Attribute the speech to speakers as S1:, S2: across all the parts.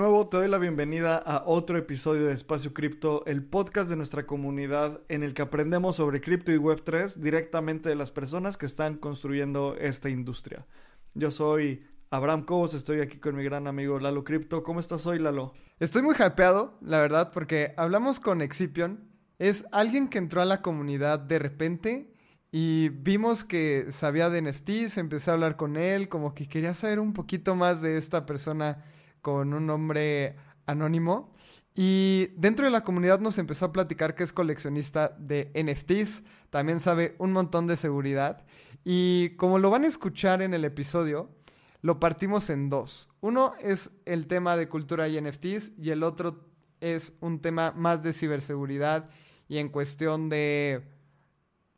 S1: nuevo, te doy la bienvenida a otro episodio de Espacio Cripto, el podcast de nuestra comunidad en el que aprendemos sobre cripto y Web3 directamente de las personas que están construyendo esta industria. Yo soy Abraham Cobos, estoy aquí con mi gran amigo Lalo Cripto. ¿Cómo estás hoy, Lalo?
S2: Estoy muy hypeado, la verdad, porque hablamos con Excipion. Es alguien que entró a la comunidad de repente y vimos que sabía de NFTs, empecé a hablar con él, como que quería saber un poquito más de esta persona con un nombre anónimo. Y dentro de la comunidad nos empezó a platicar que es coleccionista de NFTs, también sabe un montón de seguridad. Y como lo van a escuchar en el episodio, lo partimos en dos. Uno es el tema de cultura y NFTs y el otro es un tema más de ciberseguridad y en cuestión de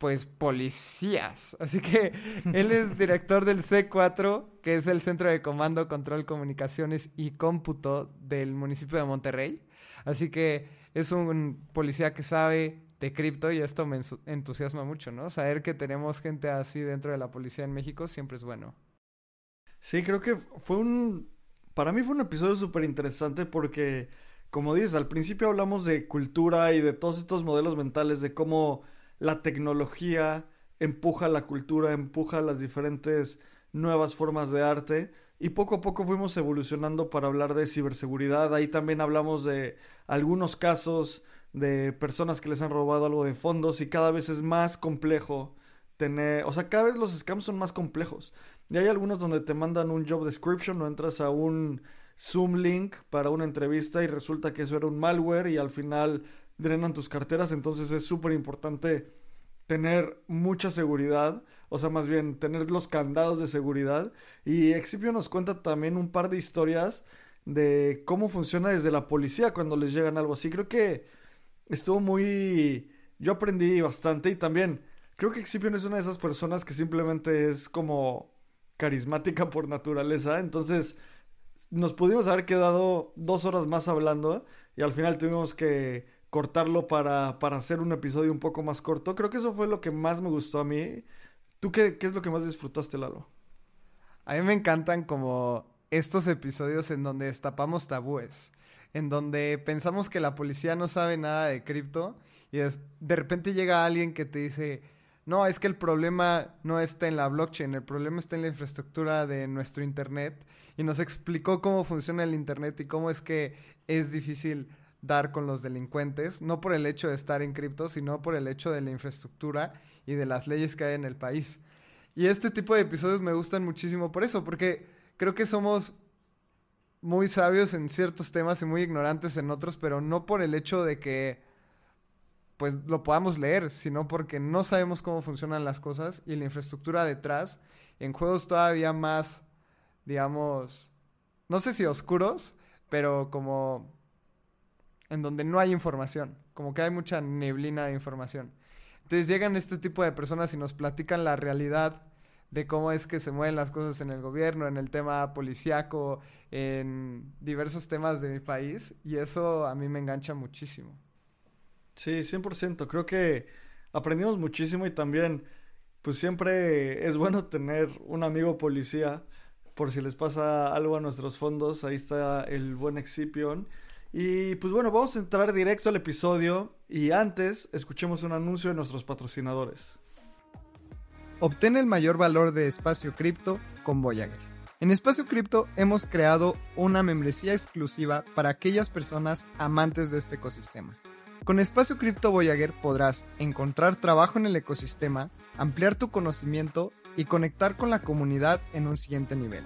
S2: pues policías. Así que él es director del C4, que es el Centro de Comando, Control, Comunicaciones y Cómputo del municipio de Monterrey. Así que es un policía que sabe de cripto y esto me entusiasma mucho, ¿no? Saber que tenemos gente así dentro de la policía en México siempre es bueno.
S1: Sí, creo que fue un... Para mí fue un episodio súper interesante porque, como dices, al principio hablamos de cultura y de todos estos modelos mentales, de cómo la tecnología empuja la cultura, empuja las diferentes nuevas formas de arte y poco a poco fuimos evolucionando para hablar de ciberseguridad. Ahí también hablamos de algunos casos de personas que les han robado algo de fondos y cada vez es más complejo tener, o sea, cada vez los scams son más complejos. Y hay algunos donde te mandan un job description o entras a un Zoom link para una entrevista y resulta que eso era un malware y al final drenan tus carteras, entonces es súper importante tener mucha seguridad, o sea, más bien tener los candados de seguridad. Y Exipio nos cuenta también un par de historias de cómo funciona desde la policía cuando les llegan algo así. Creo que estuvo muy... Yo aprendí bastante y también creo que Excipion es una de esas personas que simplemente es como carismática por naturaleza. Entonces nos pudimos haber quedado dos horas más hablando y al final tuvimos que cortarlo para, para hacer un episodio un poco más corto. Creo que eso fue lo que más me gustó a mí. ¿Tú qué, qué es lo que más disfrutaste, Lalo?
S2: A mí me encantan como estos episodios en donde destapamos tabúes, en donde pensamos que la policía no sabe nada de cripto y de repente llega alguien que te dice, no, es que el problema no está en la blockchain, el problema está en la infraestructura de nuestro Internet y nos explicó cómo funciona el Internet y cómo es que es difícil dar con los delincuentes, no por el hecho de estar en cripto, sino por el hecho de la infraestructura y de las leyes que hay en el país. Y este tipo de episodios me gustan muchísimo por eso, porque creo que somos muy sabios en ciertos temas y muy ignorantes en otros, pero no por el hecho de que pues lo podamos leer, sino porque no sabemos cómo funcionan las cosas y la infraestructura detrás en juegos todavía más digamos no sé si oscuros, pero como en donde no hay información, como que hay mucha neblina de información. Entonces llegan este tipo de personas y nos platican la realidad de cómo es que se mueven las cosas en el gobierno, en el tema policiaco, en diversos temas de mi país, y eso a mí me engancha muchísimo.
S1: Sí, 100%. Creo que aprendimos muchísimo y también, pues siempre es bueno tener un amigo policía por si les pasa algo a nuestros fondos. Ahí está el buen Excipion. Y pues bueno, vamos a entrar directo al episodio y antes escuchemos un anuncio de nuestros patrocinadores.
S2: Obtén el mayor valor de espacio cripto con Voyager. En Espacio Cripto hemos creado una membresía exclusiva para aquellas personas amantes de este ecosistema. Con Espacio Cripto Voyager podrás encontrar trabajo en el ecosistema, ampliar tu conocimiento y conectar con la comunidad en un siguiente nivel.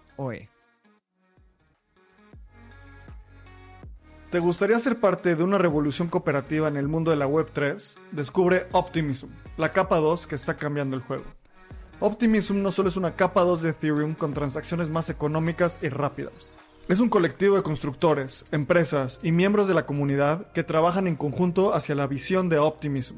S1: ¿Te gustaría ser parte de una revolución cooperativa en el mundo de la Web3? Descubre Optimism, la capa 2 que está cambiando el juego. Optimism no solo es una capa 2 de Ethereum con transacciones más económicas y rápidas. Es un colectivo de constructores, empresas y miembros de la comunidad que trabajan en conjunto hacia la visión de Optimism.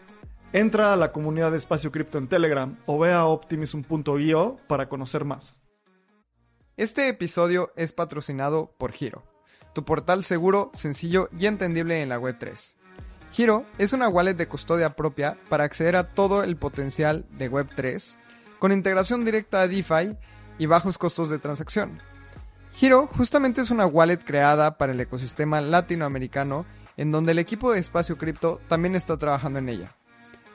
S1: Entra a la comunidad de Espacio Cripto en Telegram o ve a optimism.io para conocer más.
S2: Este episodio es patrocinado por Giro, tu portal seguro, sencillo y entendible en la Web3. Giro es una wallet de custodia propia para acceder a todo el potencial de Web3, con integración directa a DeFi y bajos costos de transacción. Giro justamente es una wallet creada para el ecosistema latinoamericano en donde el equipo de Espacio Cripto también está trabajando en ella.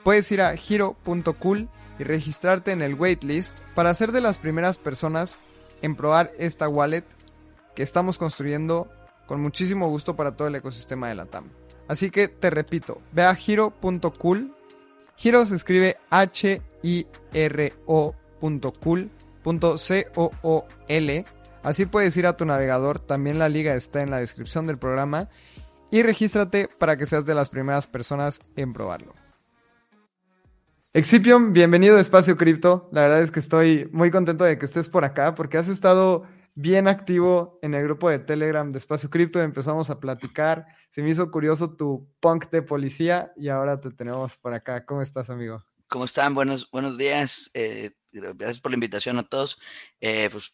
S2: Puedes ir a giro.cool y registrarte en el waitlist para ser de las primeras personas en probar esta wallet que estamos construyendo con muchísimo gusto para todo el ecosistema de la TAM. Así que te repito, ve a giro.cool. Giro se escribe H-I-R-O.cool.c-O-O-L Así puedes ir a tu navegador, también la liga está en la descripción del programa y regístrate para que seas de las primeras personas en probarlo. Excipion, bienvenido a Espacio Cripto. La verdad es que estoy muy contento de que estés por acá porque has estado bien activo en el grupo de Telegram de Espacio Cripto. Empezamos a platicar. Se me hizo curioso tu punk de policía y ahora te tenemos por acá. ¿Cómo estás, amigo?
S3: ¿Cómo están? Buenos, buenos días. Eh, gracias por la invitación a todos. Eh, pues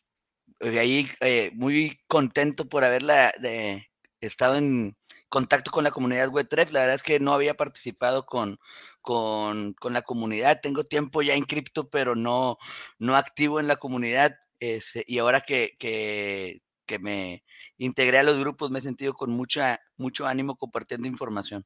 S3: ahí eh, muy contento por haberla de, estado en contacto con la comunidad Web3. La verdad es que no había participado con, con, con, la comunidad. Tengo tiempo ya en cripto, pero no, no activo en la comunidad. Este, y ahora que, que, que, me integré a los grupos, me he sentido con mucha, mucho ánimo compartiendo información.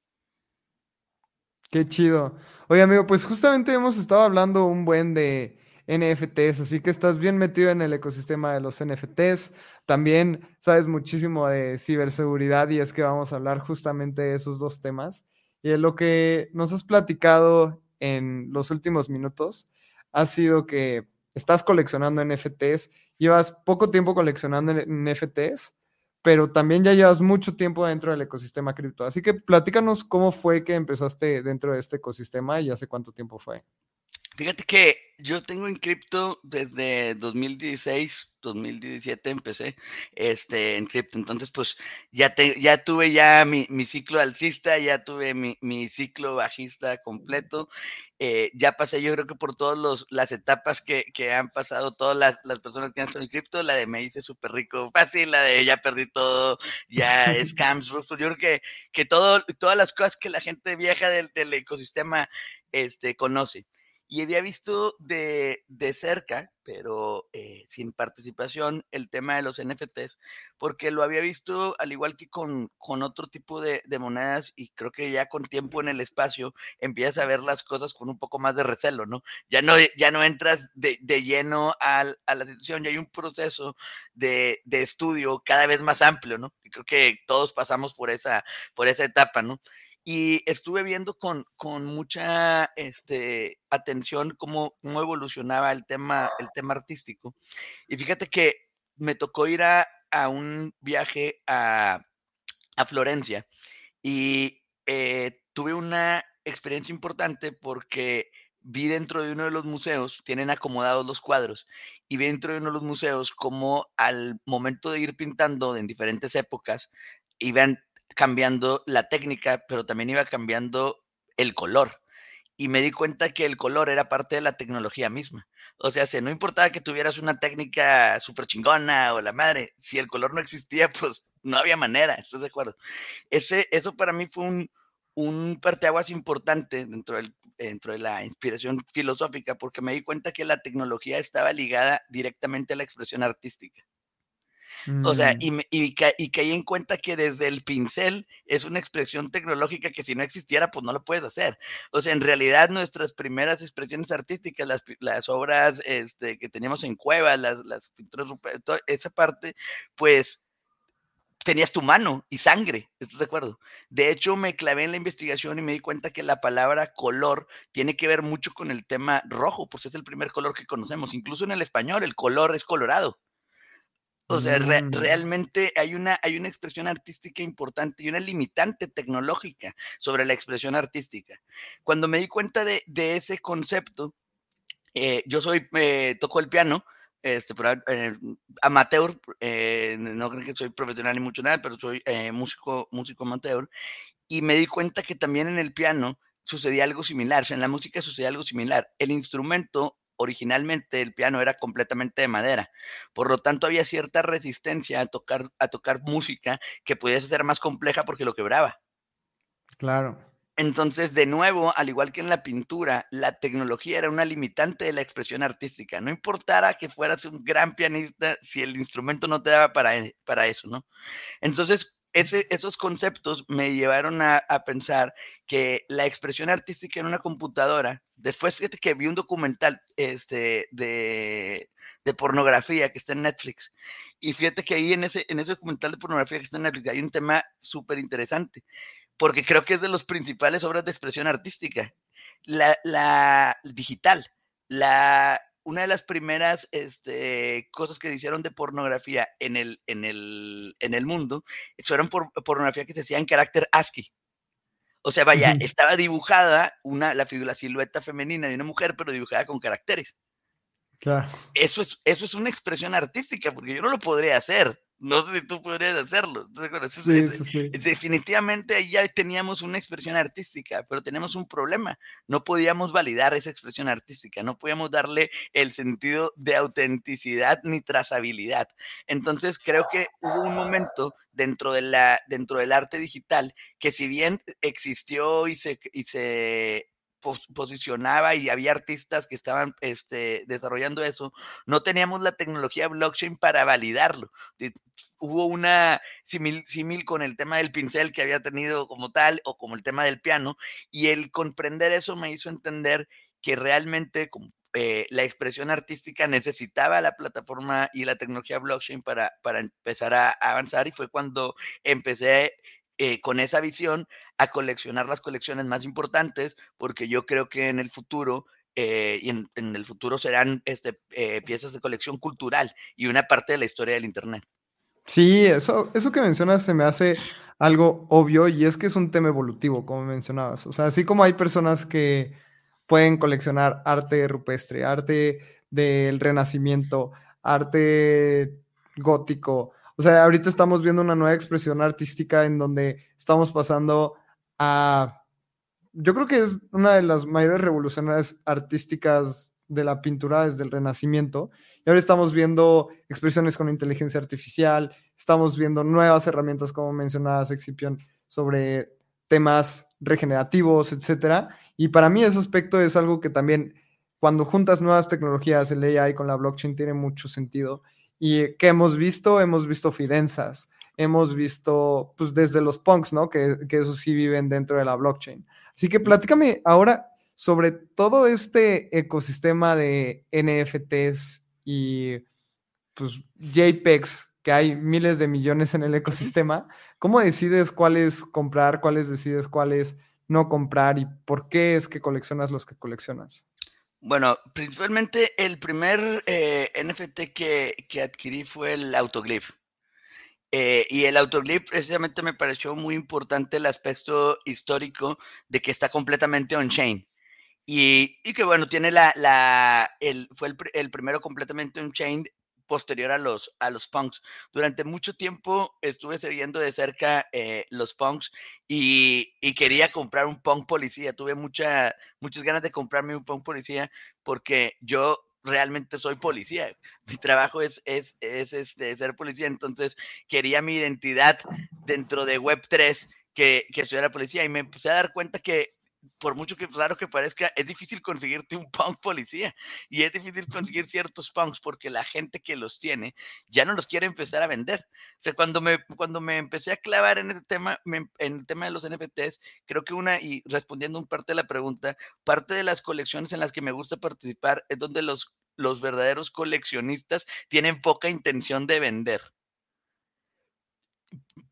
S2: Qué chido. Oye, amigo, pues justamente hemos estado hablando un buen de NFTs, así que estás bien metido en el ecosistema de los NFTs. También sabes muchísimo de ciberseguridad y es que vamos a hablar justamente de esos dos temas. Y lo que nos has platicado en los últimos minutos ha sido que estás coleccionando NFTs, llevas poco tiempo coleccionando NFTs, pero también ya llevas mucho tiempo dentro del ecosistema cripto. Así que platícanos cómo fue que empezaste dentro de este ecosistema y hace cuánto tiempo fue.
S3: Fíjate que yo tengo en cripto desde 2016, 2017 empecé este, en cripto. Entonces, pues ya, te, ya tuve ya mi, mi, ciclo alcista, ya tuve mi, mi ciclo bajista completo. Eh, ya pasé yo creo que por todas las etapas que, que, han pasado todas las, las personas que han estado en cripto, la de me hice súper rico fácil, la de ya perdí todo, ya scams, yo creo que, que todo, todas las cosas que la gente vieja del, del ecosistema este, conoce y había visto de, de cerca, pero eh, sin participación, el tema de los NFTs, porque lo había visto al igual que con, con otro tipo de, monedas y creo que ya con tiempo en el espacio empiezas a ver las cosas con un poco más de recelo, ¿no? Ya no, ya no entras de, de lleno al, a la situación, ya hay un proceso de, de estudio cada vez más amplio, ¿no? Y creo que todos pasamos por esa, por esa etapa, ¿no? Y estuve viendo con, con mucha este, atención cómo, cómo, evolucionaba el tema, el tema artístico. Y fíjate que me tocó ir a, a un viaje a, a Florencia y eh, tuve una experiencia importante porque vi dentro de uno de los museos, tienen acomodados los cuadros, y vi dentro de uno de los museos como al momento de ir pintando en diferentes épocas, iban cambiando la técnica, pero también iba cambiando el color. Y me di cuenta que el color era parte de la tecnología misma. O sea, si no importaba que tuvieras una técnica súper chingona o la madre, si el color no existía, pues no había manera, ¿estás de acuerdo? Ese, eso para mí fue un, un parteaguas importante dentro, del, dentro de la inspiración filosófica, porque me di cuenta que la tecnología estaba ligada directamente a la expresión artística. O sea, mm. y, y, y, caí en cuenta que desde el pincel es una expresión tecnológica que si no existiera, pues no lo puedes hacer. O sea, en realidad nuestras primeras expresiones artísticas, las, las obras este, que teníamos en cuevas, las, las pinturas, toda esa parte, pues tenías tu mano y sangre, ¿estás de acuerdo? De hecho, me clavé en la investigación y me di cuenta que la palabra color tiene que ver mucho con el tema rojo, pues es el primer color que conocemos. Incluso en el español, el color es colorado. O sea,
S2: Mm.
S3: realmente hay una, hay una expresión artística importante y una limitante tecnológica sobre la expresión artística. Cuando me di cuenta de, de ese concepto, eh, yo soy, eh, toco el piano, este, pero, eh, amateur, eh, no creo que soy profesional ni mucho nada, pero soy eh, músico, músico amateur, y me di cuenta que también en el piano sucedía algo similar, o sea, en la música sucedía algo similar. El instrumento originalmente el piano era completamente de madera, por lo tanto había cierta resistencia a tocar, a tocar música que pudiese ser más compleja porque lo quebraba.
S2: Claro.
S3: Entonces, de nuevo, al igual que en la pintura, la tecnología era una limitante de la expresión artística. No importara que fueras un gran pianista si el instrumento no te daba para, para eso, ¿no? Entonces, esos conceptos me llevaron a, a, pensar que la expresión artística en una computadora, después fíjate que vi un documental este, de, de, pornografía que está en Netflix, y fíjate que ahí en ese, en ese documental de pornografía que está en Netflix hay un tema súper interesante, porque creo que es de las principales obras de expresión artística, la, la digital, la, una de las primeras este, cosas que se hicieron de pornografía en el, en el, en el mundo fueron por, pornografía que se hacía en carácter ASCII. O sea, vaya, uh -huh. estaba dibujada una, la, la silueta femenina de una mujer, pero dibujada con caracteres.
S2: Claro.
S3: Eso es, eso es una expresión artística, porque yo no lo podría hacer. No sé si tú podrías hacerlo.
S2: Sí, sí, sí.
S3: Definitivamente ya teníamos una expresión artística, pero tenemos un problema. No podíamos validar esa expresión artística, no podíamos darle el sentido de autenticidad ni trazabilidad. Entonces creo que hubo un momento dentro, de la, dentro del arte digital que si bien existió y se, y se posicionaba y había artistas que estaban este, desarrollando eso, no teníamos la tecnología blockchain para validarlo. Hubo una simil, simil, con el tema del pincel que había tenido como tal o como el tema del piano y el comprender eso me hizo entender que realmente eh, la expresión artística necesitaba la plataforma y la tecnología blockchain para, para empezar a avanzar y fue cuando empecé eh, con esa visión a coleccionar las colecciones más importantes, porque yo creo que en el futuro, eh, y en, el futuro serán este, eh, piezas de colección cultural y una parte de la historia del Internet.
S2: Sí, eso, eso que mencionas se me hace algo obvio y es que es un tema evolutivo, como mencionabas. O sea, así como hay personas que pueden coleccionar arte rupestre, arte del Renacimiento, arte gótico, o sea, ahorita estamos viendo una nueva expresión artística en donde estamos pasando a, yo creo que es una de las mayores revoluciones artísticas de la pintura desde el Renacimiento. Y ahora estamos viendo expresiones con inteligencia artificial, estamos viendo nuevas herramientas, como mencionabas, Excipión, sobre temas regenerativos, etcétera. Y para mí ese aspecto es algo que también, cuando juntas nuevas tecnologías, el AI con la blockchain tiene mucho sentido. ¿Y qué hemos visto? Hemos visto fidenzas, hemos visto, pues desde los punks, ¿no? Que, que eso sí viven dentro de la blockchain. Así que platícame ahora sobre todo este ecosistema de NFTs y pues JPEGs, que hay miles de millones en el ecosistema. ¿Cómo decides cuáles comprar, cuáles decides cuáles no comprar y por qué es que coleccionas los que coleccionas?
S3: Bueno, principalmente el primer eh, NFT que, que, adquirí fue el Autoglyph. Eh, y el Autoglyph precisamente me pareció muy importante el aspecto histórico de que está completamente on-chain. Y, y, que bueno, tiene la, la el, fue el, el primero completamente on-chain posterior a los, a los punks. Durante mucho tiempo estuve siguiendo de cerca eh, los punks y, y, quería comprar un punk policía. Tuve mucha, muchas ganas de comprarme un punk policía porque yo realmente soy policía. Mi trabajo es, es, es este, ser policía, entonces quería mi identidad dentro de Web3 que, que estuviera policía y me empecé a dar cuenta que por mucho que raro que parezca, es difícil conseguirte un punk policía y es difícil conseguir ciertos punks porque la gente que los tiene ya no los quiere empezar a vender. O sea, cuando me, cuando me empecé a clavar en este tema, me, en el tema de los NFTs, creo que una, y respondiendo un parte de la pregunta, parte de las colecciones en las que me gusta participar es donde los, los verdaderos coleccionistas tienen poca intención de vender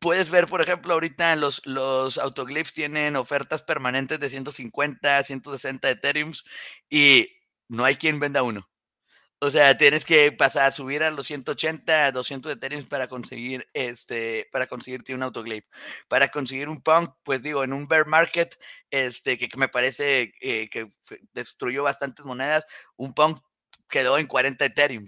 S3: puedes ver, por ejemplo, ahorita los, los autoglyphs tienen ofertas permanentes de 150, 160 Ethereums y no hay quien venda uno. O sea, tienes que pasar a subir a los 180, 200 Ethereum para conseguir este, para conseguirte un autoglyph. Para conseguir un punk, pues digo, en un bear market, este, que, me parece eh, que destruyó bastantes monedas, un punk quedó en 40 Ethereum.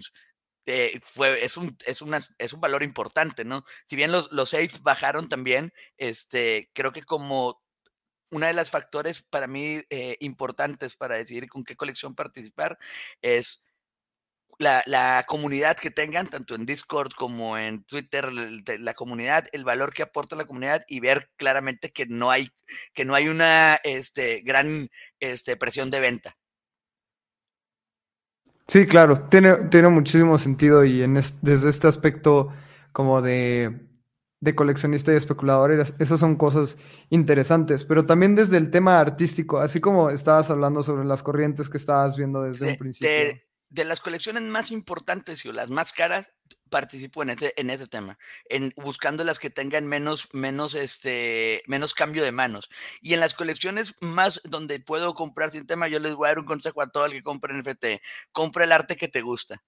S3: Eh, fue, es un, es una, es un valor importante, ¿no? Si bien los, los safes bajaron también, este, creo que como una de las factores para mí eh, importantes para decidir con qué colección participar es la, comunidad que tengan, tanto en Discord como en Twitter, la comunidad, el valor que aporta la comunidad y ver claramente que no hay, que no hay una este, gran este, presión de venta.
S2: Sí, claro, tiene, tiene muchísimo sentido y en desde este aspecto como de, de coleccionista y especulador, esas son cosas interesantes, pero también desde el tema artístico, así como estabas hablando sobre las corrientes que estabas viendo desde un principio.
S3: de las colecciones más importantes y las más caras, participo en ese, en ese tema, en buscando las que tengan menos, menos, este, menos cambio de manos. Y en las colecciones más donde puedo comprar sin tema, yo les voy a dar un consejo a todo el que compre NFT. Compra el arte que te gusta.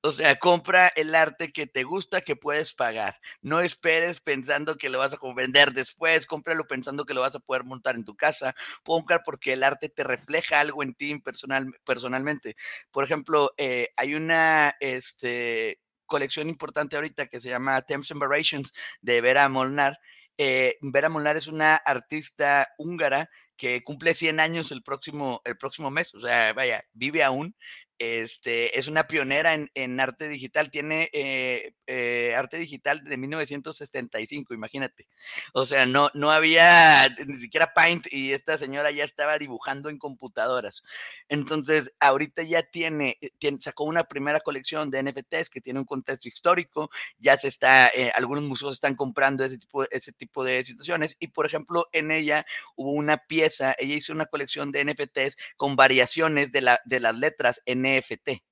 S3: O sea, compra el arte que te gusta, que puedes pagar. No esperes pensando que lo vas a vender después, cómpralo pensando que lo vas a poder montar en tu casa. Compra porque el arte te refleja algo en ti personal, personalmente. Por ejemplo, eh, hay una este, colección importante ahorita que se llama Temps and Variations de Vera Molnar. Eh, Vera Molnar es una artista húngara que cumple 100 años el próximo, el próximo mes, o sea, vaya, vive aún, este, es una pionera en, arte digital, tiene eh, eh, arte digital de 1975, imagínate. O sea, no, no había ni siquiera Paint y esta señora ya estaba dibujando en computadoras. Entonces, ahorita ya tiene, eh, sacó una primera colección de NFTs que tiene un contexto histórico, ya se está, algunos museos están comprando ese tipo, de situaciones y, por ejemplo, en ella hubo una pieza, ella hizo una colección de NFTs con variaciones de, de las letras en NFT.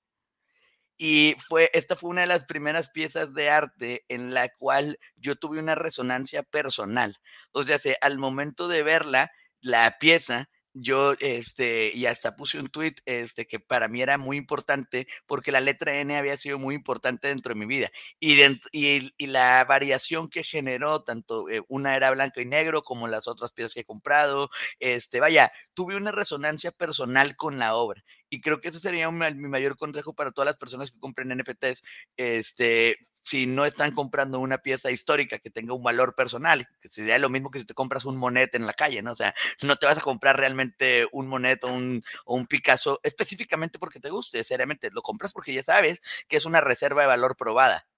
S3: Y fue, esta fue una de las primeras piezas de arte en la cual yo tuve una resonancia personal. O sea, al momento de verla, la pieza yo, este, y hasta puse un tweet, este, que para mí era muy importante porque la letra N había sido muy importante dentro de mi vida. Y, y, la variación que generó, tanto eh, una era blanco y negro como las otras piezas que he comprado, este, vaya, tuve una resonancia personal con la obra. Y creo que ese sería mi mayor consejo para todas las personas que compren NFTs, este, si no están comprando una pieza histórica que tenga un valor personal, que sería lo mismo que si te compras un monet en la calle, ¿no? O sea, si no te vas a comprar realmente un monet o un, un Picasso específicamente porque te guste, seriamente, lo compras porque ya sabes que es una reserva de valor probada.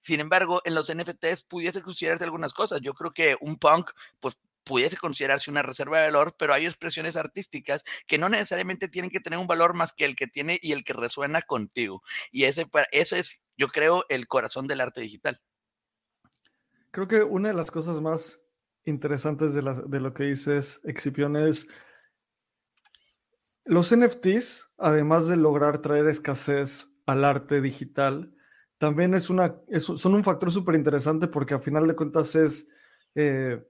S3: Sin embargo, en los NFTs pudiese considerarse algunas cosas. Yo creo que un punk, pues pudiese considerarse una reserva de valor, pero hay expresiones artísticas que no necesariamente tienen que tener un valor más que el que tiene y el que resuena contigo. Y ese, ese es, yo creo, el corazón del arte digital.
S1: Creo que una de las cosas más interesantes de, lo que dices, Excipión, es los NFTs, además de lograr traer escasez al arte digital, también es una, son un factor súper interesante porque a final de cuentas es eh,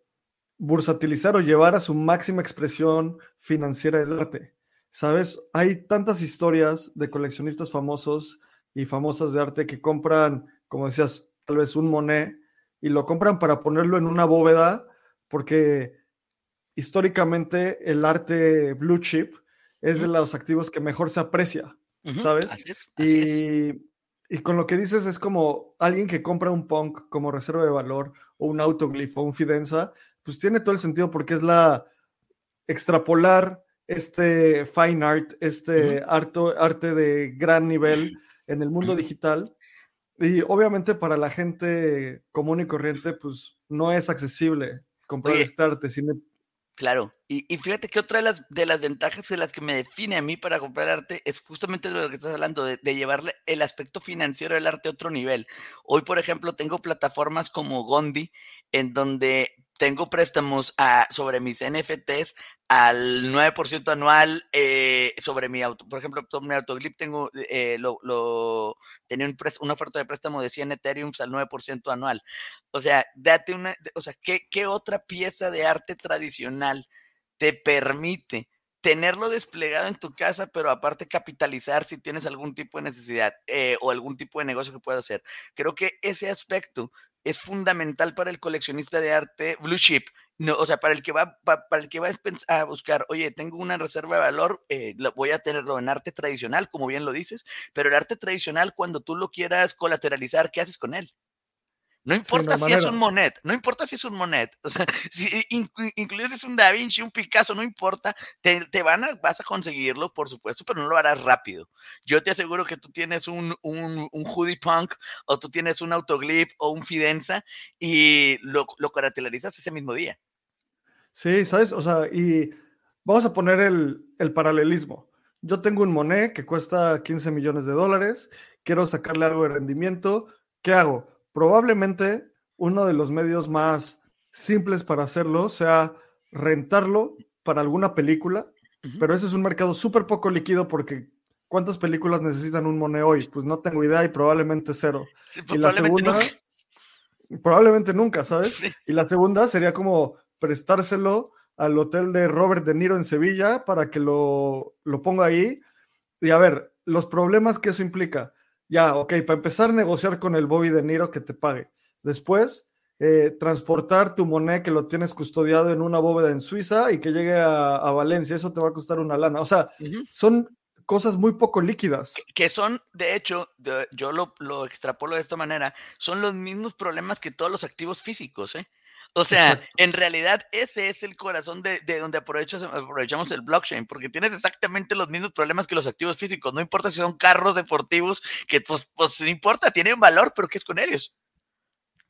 S1: bursatilizar o llevar a su máxima expresión financiera el arte. ¿Sabes? Hay tantas historias de coleccionistas famosos y famosas de arte que compran, como decías, tal vez un Monet y lo compran para ponerlo en una bóveda porque históricamente el arte blue chip es de los activos que mejor se aprecia, ¿sabes? y, y, con lo que dices es como alguien que compra un punk como reserva de valor o un autoglifo o un fidenza, pues tiene todo el sentido porque es la extrapolar este fine art, este arte de gran nivel en el mundo digital. Y obviamente para la gente común y corriente, pues no es accesible comprar este arte.
S3: Claro, y, fíjate que otra de las, de las ventajas de las que me define a mí para comprar arte es justamente de lo que estás hablando, de, de, llevarle el aspecto financiero del arte a otro nivel. Hoy, por ejemplo, tengo plataformas como Gondi, en donde tengo préstamos sobre mis NFTs al 9% anual eh, sobre mi auto. Por ejemplo, sobre mi autoglip tengo, eh, lo, tenía un una oferta de préstamo de 100 Ethereum al 9% anual. O sea, date una, o sea, ¿qué, ¿qué otra pieza de arte tradicional te permite tenerlo desplegado en tu casa, pero aparte capitalizar si tienes algún tipo de necesidad eh, o algún tipo de negocio que puedas hacer. Creo que ese aspecto es fundamental para el coleccionista de arte blue chip. No, o sea, para el que va, para, el que va a buscar, oye, tengo una reserva de valor, eh, voy a tenerlo en arte tradicional, como bien lo dices, pero el arte tradicional, cuando tú lo quieras colateralizar, ¿qué haces con él? No importa si es un Monet, no importa si es un Monet, o sea, si incluso si es un Da Vinci, un Picasso, no importa, te, te, van a, vas a conseguirlo, por supuesto, pero no lo harás rápido. Yo te aseguro que tú tienes un, un, un hoodie punk, o tú tienes un autoglip, o un fidenza, y lo, lo caracterizas ese mismo día.
S1: Sí, ¿sabes? O sea, y vamos a poner el, el paralelismo. Yo tengo un Monet que cuesta 15 millones de dólares, quiero sacarle algo de rendimiento, ¿qué hago? Probablemente uno de los medios más simples para hacerlo sea rentarlo para alguna película, pero ese es un mercado súper poco líquido porque ¿cuántas películas necesitan un Monet hoy? Pues no tengo idea y probablemente cero. y la segunda, nunca. probablemente nunca, ¿sabes? Y la segunda sería como prestárselo al hotel de Robert De Niro en Sevilla para que lo, lo ponga ahí. Y a ver, los problemas que eso implica ya, ok, para empezar a negociar con el Bobby de Niro que te pague. Después, eh, transportar tu moneda que lo tienes custodiado en una bóveda en Suiza y que llegue a, Valencia, eso te va a costar una lana. O sea, son cosas muy poco líquidas.
S3: Que son, de hecho, yo lo, lo extrapolo de esta manera, son los mismos problemas que todos los activos físicos, ¿eh? O sea, en realidad ese es el corazón de, donde aprovechamos el blockchain, porque tienes exactamente los mismos problemas que los activos físicos. No importa si son carros deportivos, que pues, pues no importa, tienen valor, pero ¿qué es con ellos?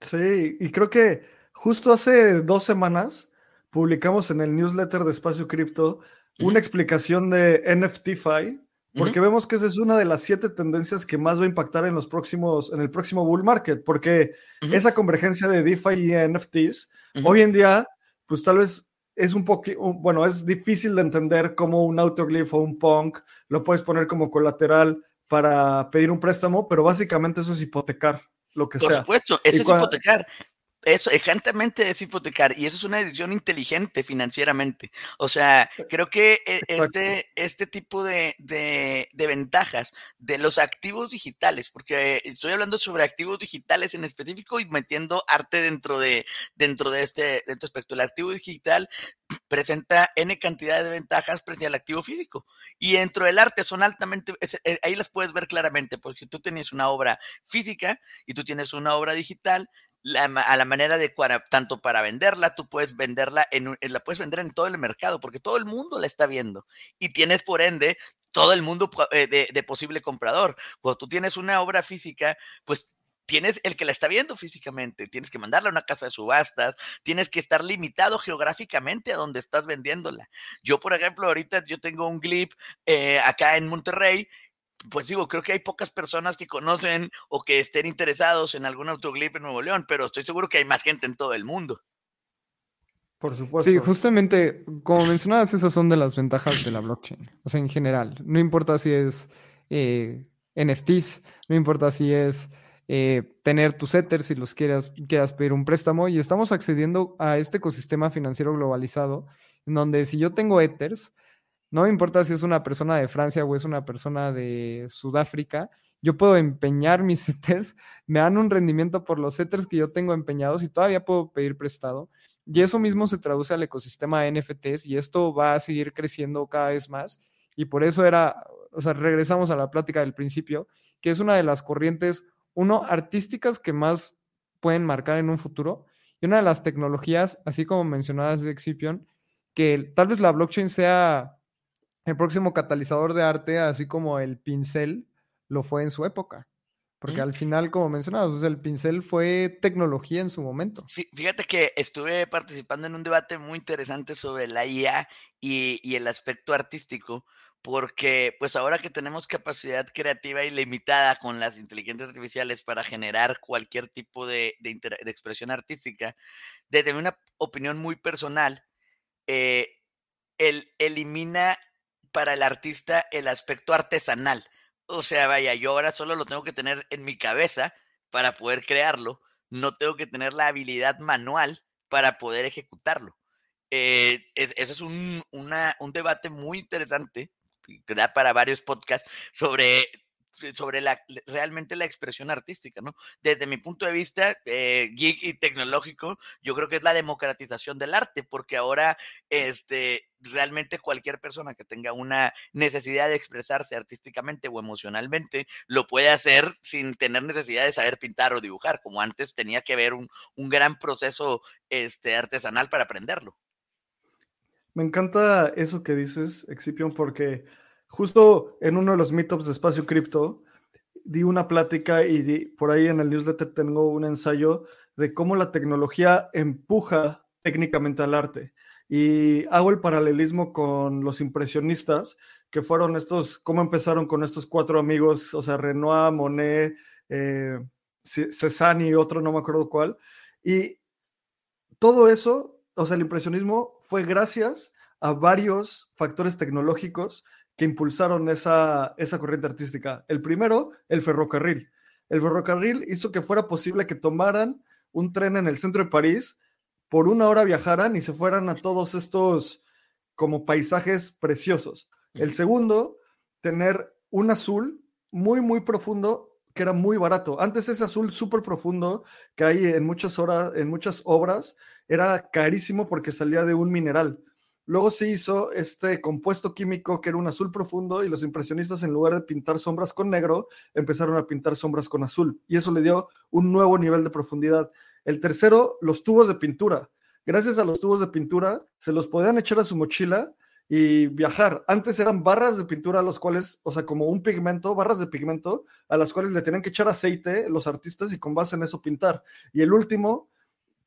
S1: Sí, y creo que justo hace dos semanas publicamos en el newsletter de Espacio Cripto una explicación de NFTFi, porque vemos que esa es una de las siete tendencias que más va a impactar en los próximos, en el próximo bull market, porque esa convergencia de DeFi y NFTs, hoy en día, pues tal vez es un poco, bueno, es difícil de entender cómo un autoglifo o un punk lo puedes poner como colateral para pedir un préstamo, pero básicamente eso es hipotecar lo que sea.
S3: Por supuesto, eso es hipotecar. Eso, ejantamente es hipotecar y eso es una decisión inteligente financieramente. O sea, creo que e, este, este tipo de, de, ventajas de los activos digitales, porque estoy hablando sobre activos digitales en específico y metiendo arte dentro de, dentro de este, de este aspecto. El activo digital presenta N cantidad de ventajas frente al activo físico. Y dentro del arte son altamente, eh, ahí las puedes ver claramente, porque tú tienes una obra física y tú tienes una obra digital, a la manera de tanto para venderla, tú puedes venderla en, la puedes vender en todo el mercado, porque todo el mundo la está viendo y tienes por ende todo el mundo eh, de, posible comprador. Cuando tú tienes una obra física, pues tienes el que la está viendo físicamente, tienes que mandarla a una casa de subastas, tienes que estar limitado geográficamente a donde estás vendiéndola. Yo, por ejemplo, ahorita yo tengo un glip eh, acá en Monterrey pues digo, creo que hay pocas personas que conocen o que estén interesados en algún autoglip en Nuevo León, pero estoy seguro que hay más gente en todo el mundo.
S2: Por supuesto. Sí, justamente, como mencionabas, esas son de las ventajas de la blockchain. O sea, en general, no importa si es eh, NFTs, no importa si es eh, tener tus Ethers si los quieras, quieras pedir un préstamo, y estamos accediendo a este ecosistema financiero globalizado, en donde si yo tengo Ethers, no me importa si es una persona de Francia o es una persona de Sudáfrica, yo puedo empeñar mis Ethers, me dan un rendimiento por los Ethers que yo tengo empeñados y todavía puedo pedir prestado. Y eso mismo se traduce al ecosistema de NFTs y esto va a seguir creciendo cada vez más. Y por eso era, o sea, regresamos a la plática del principio, que es una de las corrientes, uno, artísticas que más pueden marcar en un futuro y una de las tecnologías, así como mencionadas de Excipion, que tal vez la blockchain sea el próximo catalizador de arte, así como el pincel lo fue en su época. Porque al final, como mencionabas, el pincel fue tecnología en su momento.
S3: Fíjate que estuve participando en un debate muy interesante sobre la IA y, y el aspecto artístico, porque pues ahora que tenemos capacidad creativa ilimitada con las inteligencias artificiales para generar cualquier tipo de, expresión artística, desde una opinión muy personal, eh, elimina para el artista el aspecto artesanal. O sea, vaya, yo ahora solo lo tengo que tener en mi cabeza para poder crearlo, no tengo que tener la habilidad manual para poder ejecutarlo. Eh, ese es un, un debate muy interesante que da para varios podcasts sobre sobre la, realmente la expresión artística, ¿no? Desde mi punto de vista, eh, geek y tecnológico, yo creo que es la democratización del arte, porque ahora, este, realmente cualquier persona que tenga una necesidad de expresarse artísticamente o emocionalmente, lo puede hacer sin tener necesidad de saber pintar o dibujar, como antes tenía que ver un, un gran proceso, este, artesanal para aprenderlo.
S1: Me encanta eso que dices, Excipion, porque justo en uno de los meetups de Espacio Cripto, di una plática y por ahí en el newsletter tengo un ensayo de cómo la tecnología empuja técnicamente al arte. Y hago el paralelismo con los impresionistas, que fueron estos, cómo empezaron con estos cuatro amigos, o sea, Renoir, Monet, eh, y otro, no me acuerdo cuál. Y todo eso o sea, el impresionismo fue gracias a varios factores tecnológicos que impulsaron esa, esa corriente artística. El primero, el ferrocarril. El ferrocarril hizo que fuera posible que tomaran un tren en el centro de París, por una hora viajaran y se fueran a todos estos como paisajes preciosos. El segundo, tener un azul muy, muy profundo que era muy barato. Antes ese azul súper profundo que hay en muchas horas, en muchas obras, era carísimo porque salía de un mineral. Luego se hizo este compuesto químico que era un azul profundo y los impresionistas en lugar de pintar sombras con negro, empezaron a pintar sombras con azul y eso le dio un nuevo nivel de profundidad. El tercero, los tubos de pintura. Gracias a los tubos de pintura se los podían echar a su mochila y viajar. Antes eran barras de pintura a los cuales, o sea, como un pigmento, barras de pigmento a las cuales le tenían que echar aceite los artistas y con base en eso pintar. Y el último,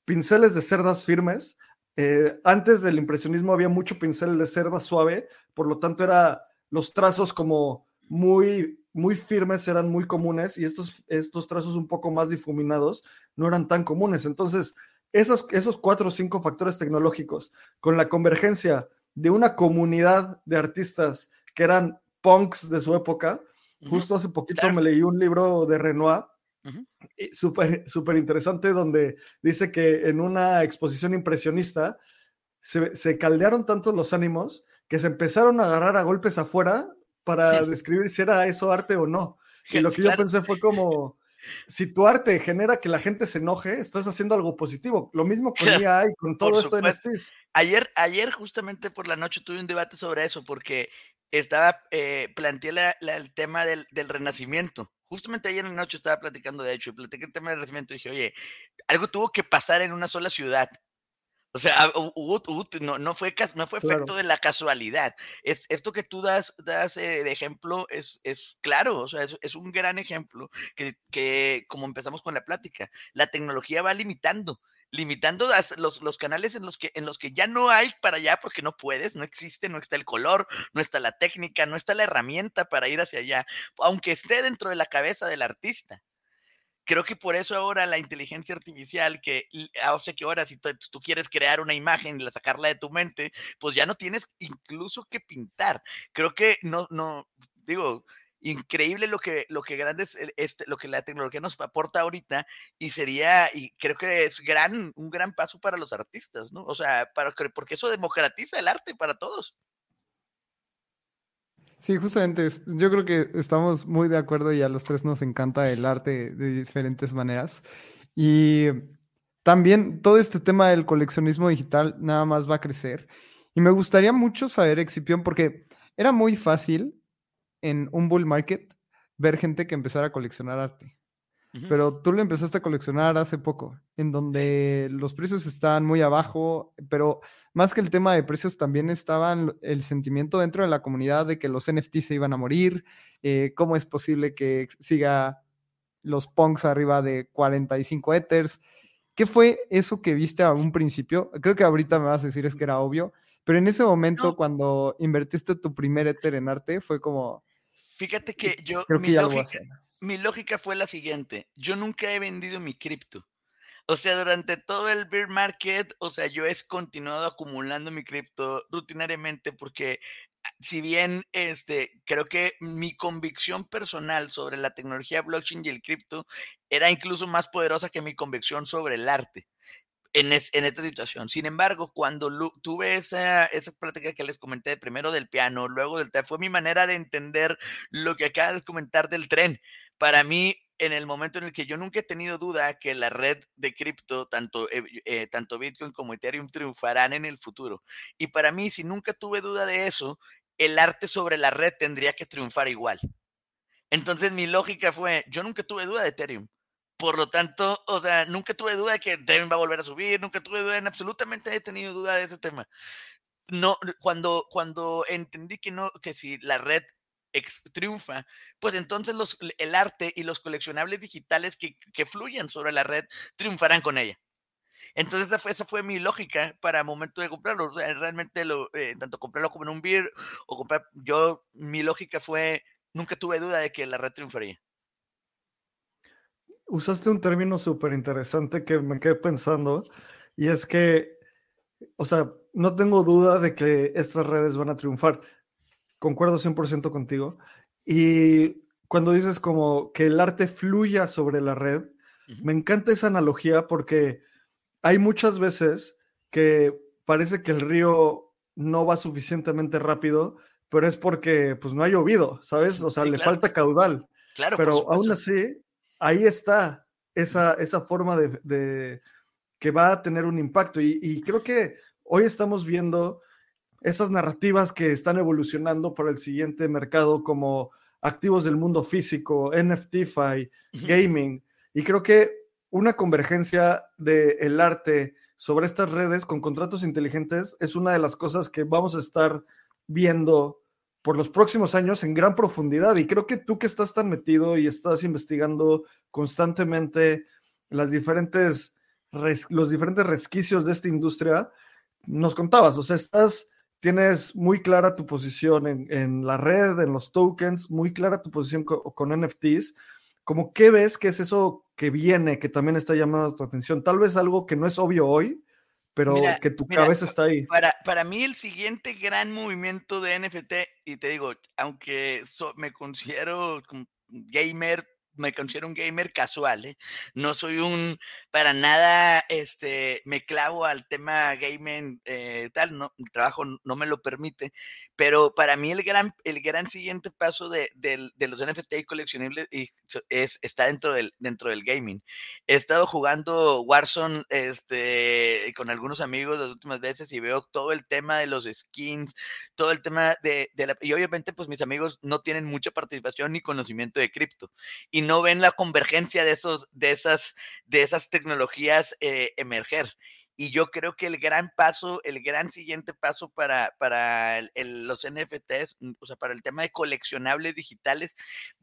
S1: pinceles de cerdas firmes. Eh, antes del impresionismo había mucho pincel de cerda suave, por lo tanto era los trazos como muy muy firmes eran muy comunes y estos, estos trazos un poco más difuminados no eran tan comunes. Entonces, esos, esos cuatro o cinco factores tecnológicos con la convergencia de una comunidad de artistas que eran punks de su época. Justo hace poquito me leí un libro de Renoir, súper super interesante, donde dice que en una exposición impresionista se, caldearon tanto los ánimos que se empezaron a agarrar a golpes afuera para describir si era eso arte o no. Y lo que yo pensé fue como, si tu arte genera que la gente se enoje, estás haciendo algo positivo. Lo mismo con IA y con todo esto en
S3: Ayer, ayer justamente por la noche tuve un debate sobre eso porque estaba, eh, planteé el tema del, renacimiento. Justamente ayer en la noche estaba platicando de hecho y platiqué el tema del renacimiento y dije, oye, algo tuvo que pasar en una sola ciudad o sea, no, no, fue, no fue efecto de la casualidad. Es, esto que tú das, das eh, de ejemplo es, es claro, o sea, es, es un gran ejemplo que, que, como empezamos con la plática, la tecnología va limitando limitando los, los, canales en los que en los que ya no hay para allá porque no puedes, no existe, no está el color, no está la técnica, no está la herramienta para ir hacia allá, aunque esté dentro de la cabeza del artista creo que por eso ahora la inteligencia artificial, que, ah, o sea que ahora si tú, quieres crear una imagen y sacarla de tu mente, pues ya no tienes incluso que pintar. Creo que no, no, digo, increíble lo que, lo que este, lo que la tecnología nos aporta ahorita y sería, y creo que es gran, un gran paso para los artistas, ¿no? O sea, para, porque eso democratiza el arte para todos.
S2: Sí, justamente, yo creo que estamos muy de acuerdo y a los tres nos encanta el arte de diferentes maneras. Y también todo este tema del coleccionismo digital nada más va a crecer. Y me gustaría mucho saber, Excipión, porque era muy fácil en un bull market ver gente que empezara a coleccionar arte. Pero tú lo empezaste a coleccionar hace poco, en donde los precios estaban muy abajo, pero más que el tema de precios, también estaba el sentimiento dentro de la comunidad de que los NFT se iban a morir, eh, cómo es posible que siga los punks arriba de 45 ethers. ¿Qué fue eso que viste a un principio? Creo que ahorita me vas a decir es que era obvio, Pero en ese momento, cuando invertiste tu primer Ether en arte, fue como...
S3: Fíjate que yo...
S2: Creo que
S3: mi, lógica, mi lógica fue la siguiente. Yo nunca he vendido mi cripto. O sea, durante todo el bear market, o sea, yo he continuado acumulando mi cripto rutinariamente porque ah, si bien este, creo que mi convicción personal sobre la tecnología blockchain y el cripto era incluso más poderosa que mi convicción sobre el arte en, es- en esta situación. Sin embargo, cuando lu- tuve esa, esa plática que les comenté, primero del piano, luego del fue mi manera de entender lo que acabas de comentar del tren. Para mí, en el momento en el que yo nunca he tenido duda que la red de cripto, tanto, eh, eh, tanto Bitcoin como Ethereum, triunfarán en el futuro. Y para mí, si nunca tuve duda de eso, el arte sobre la red tendría que triunfar igual. Entonces mi lógica fue, yo nunca tuve duda de Ethereum. Por lo tanto, o sea, nunca tuve duda de que Ethereum va a volver a subir, nunca tuve duda en absolutamente he tenido duda de ese tema. No, cuando, cuando entendí que no, que si la red triunfa, pues entonces los, el arte y los coleccionables digitales que, que fluyan sobre la red triunfarán con ella. Entonces esa fue, esa fue mi lógica para momento de comprarlo. O sea, realmente lo, eh, tanto comprarlo como en un beer o comprar, yo, mi lógica fue, nunca tuve duda de que la red triunfaría.
S1: Usaste un término súper interesante que me quedé pensando y es que, o sea, no tengo duda de que estas redes van a triunfar. Concuerdo 100% contigo. Y cuando dices como que el arte fluya sobre la red, me encanta esa analogía porque hay muchas veces que parece que el río no va suficientemente rápido, pero es porque pues no ha llovido, ¿sabes? O sea,
S3: Sí,
S1: le
S3: claro.
S1: falta caudal.
S3: Claro,
S1: Pero aún así, ahí está esa, esa forma de, de- que va a tener un impacto. Y, y creo que hoy estamos viendo esas narrativas que están evolucionando para el siguiente mercado como activos del mundo físico, NFTFi, gaming. Y creo que una convergencia del arte sobre estas redes con contratos inteligentes es una de las cosas que vamos a estar viendo por los próximos años en gran profundidad. Y creo que tú que estás tan metido y estás investigando constantemente las diferentes los diferentes resquicios de esta industria, nos contabas, o sea, estás, tienes muy clara tu posición en, en la red, en los tokens, muy clara tu posición co- con, NFTs. Como qué ves que es eso que viene, que también está llamando tu atención? Tal vez algo que no es obvio hoy, pero
S3: Mira,
S1: que tu
S3: mira,
S1: cabeza está ahí.
S3: Para, para mí el siguiente gran movimiento de NFT, y te digo, aunque so- me considero gamer, me considero un gamer casual, ¿eh? No soy un, para nada, este, me clavo al tema gaming, eh, tal, no, el trabajo no me lo permite, pero para mí el gran, el gran siguiente paso de, del- de los NFT y coleccionables es, está dentro del, dentro del gaming. He estado jugando Warzone este, con algunos amigos las últimas veces y veo todo el tema de los skins, todo el tema de, de la... Y obviamente pues mis amigos no tienen mucha participación ni conocimiento de cripto y no ven la convergencia de, esos, de, esas, de esas tecnologías eh, emerger. Y yo creo que el gran paso, el gran siguiente paso para, para los NFTs, mm, o sea, para el tema de coleccionables digitales,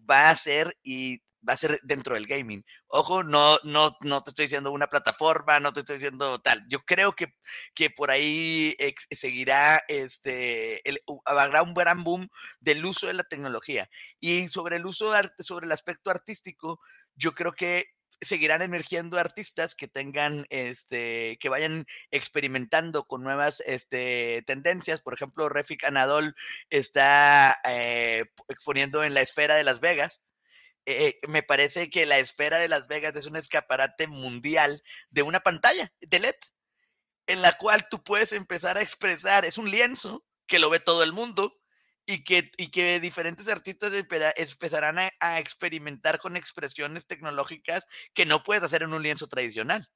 S3: va a ser y va a ser dentro del gaming. Ojo, no, no, no te estoy diciendo una plataforma, no te estoy diciendo tal. Yo creo que, que por ahí seguirá, este, habrá un gran boom del uso de la tecnología. Y sobre el uso, sobre el aspecto artístico, yo creo que seguirán emergiendo artistas que tengan, este, que vayan experimentando con nuevas, este, tendencias. Por ejemplo, Refik Anadol está eh, exponiendo en la esfera de Las Vegas. Eh, me parece que la esfera de Las Vegas es un escaparate mundial de una pantalla de LED en la cual tú puedes empezar a expresar, es un lienzo que lo ve todo el mundo y que, y que diferentes artistas empezarán a, experimentar con expresiones tecnológicas que no puedes hacer en un lienzo tradicional.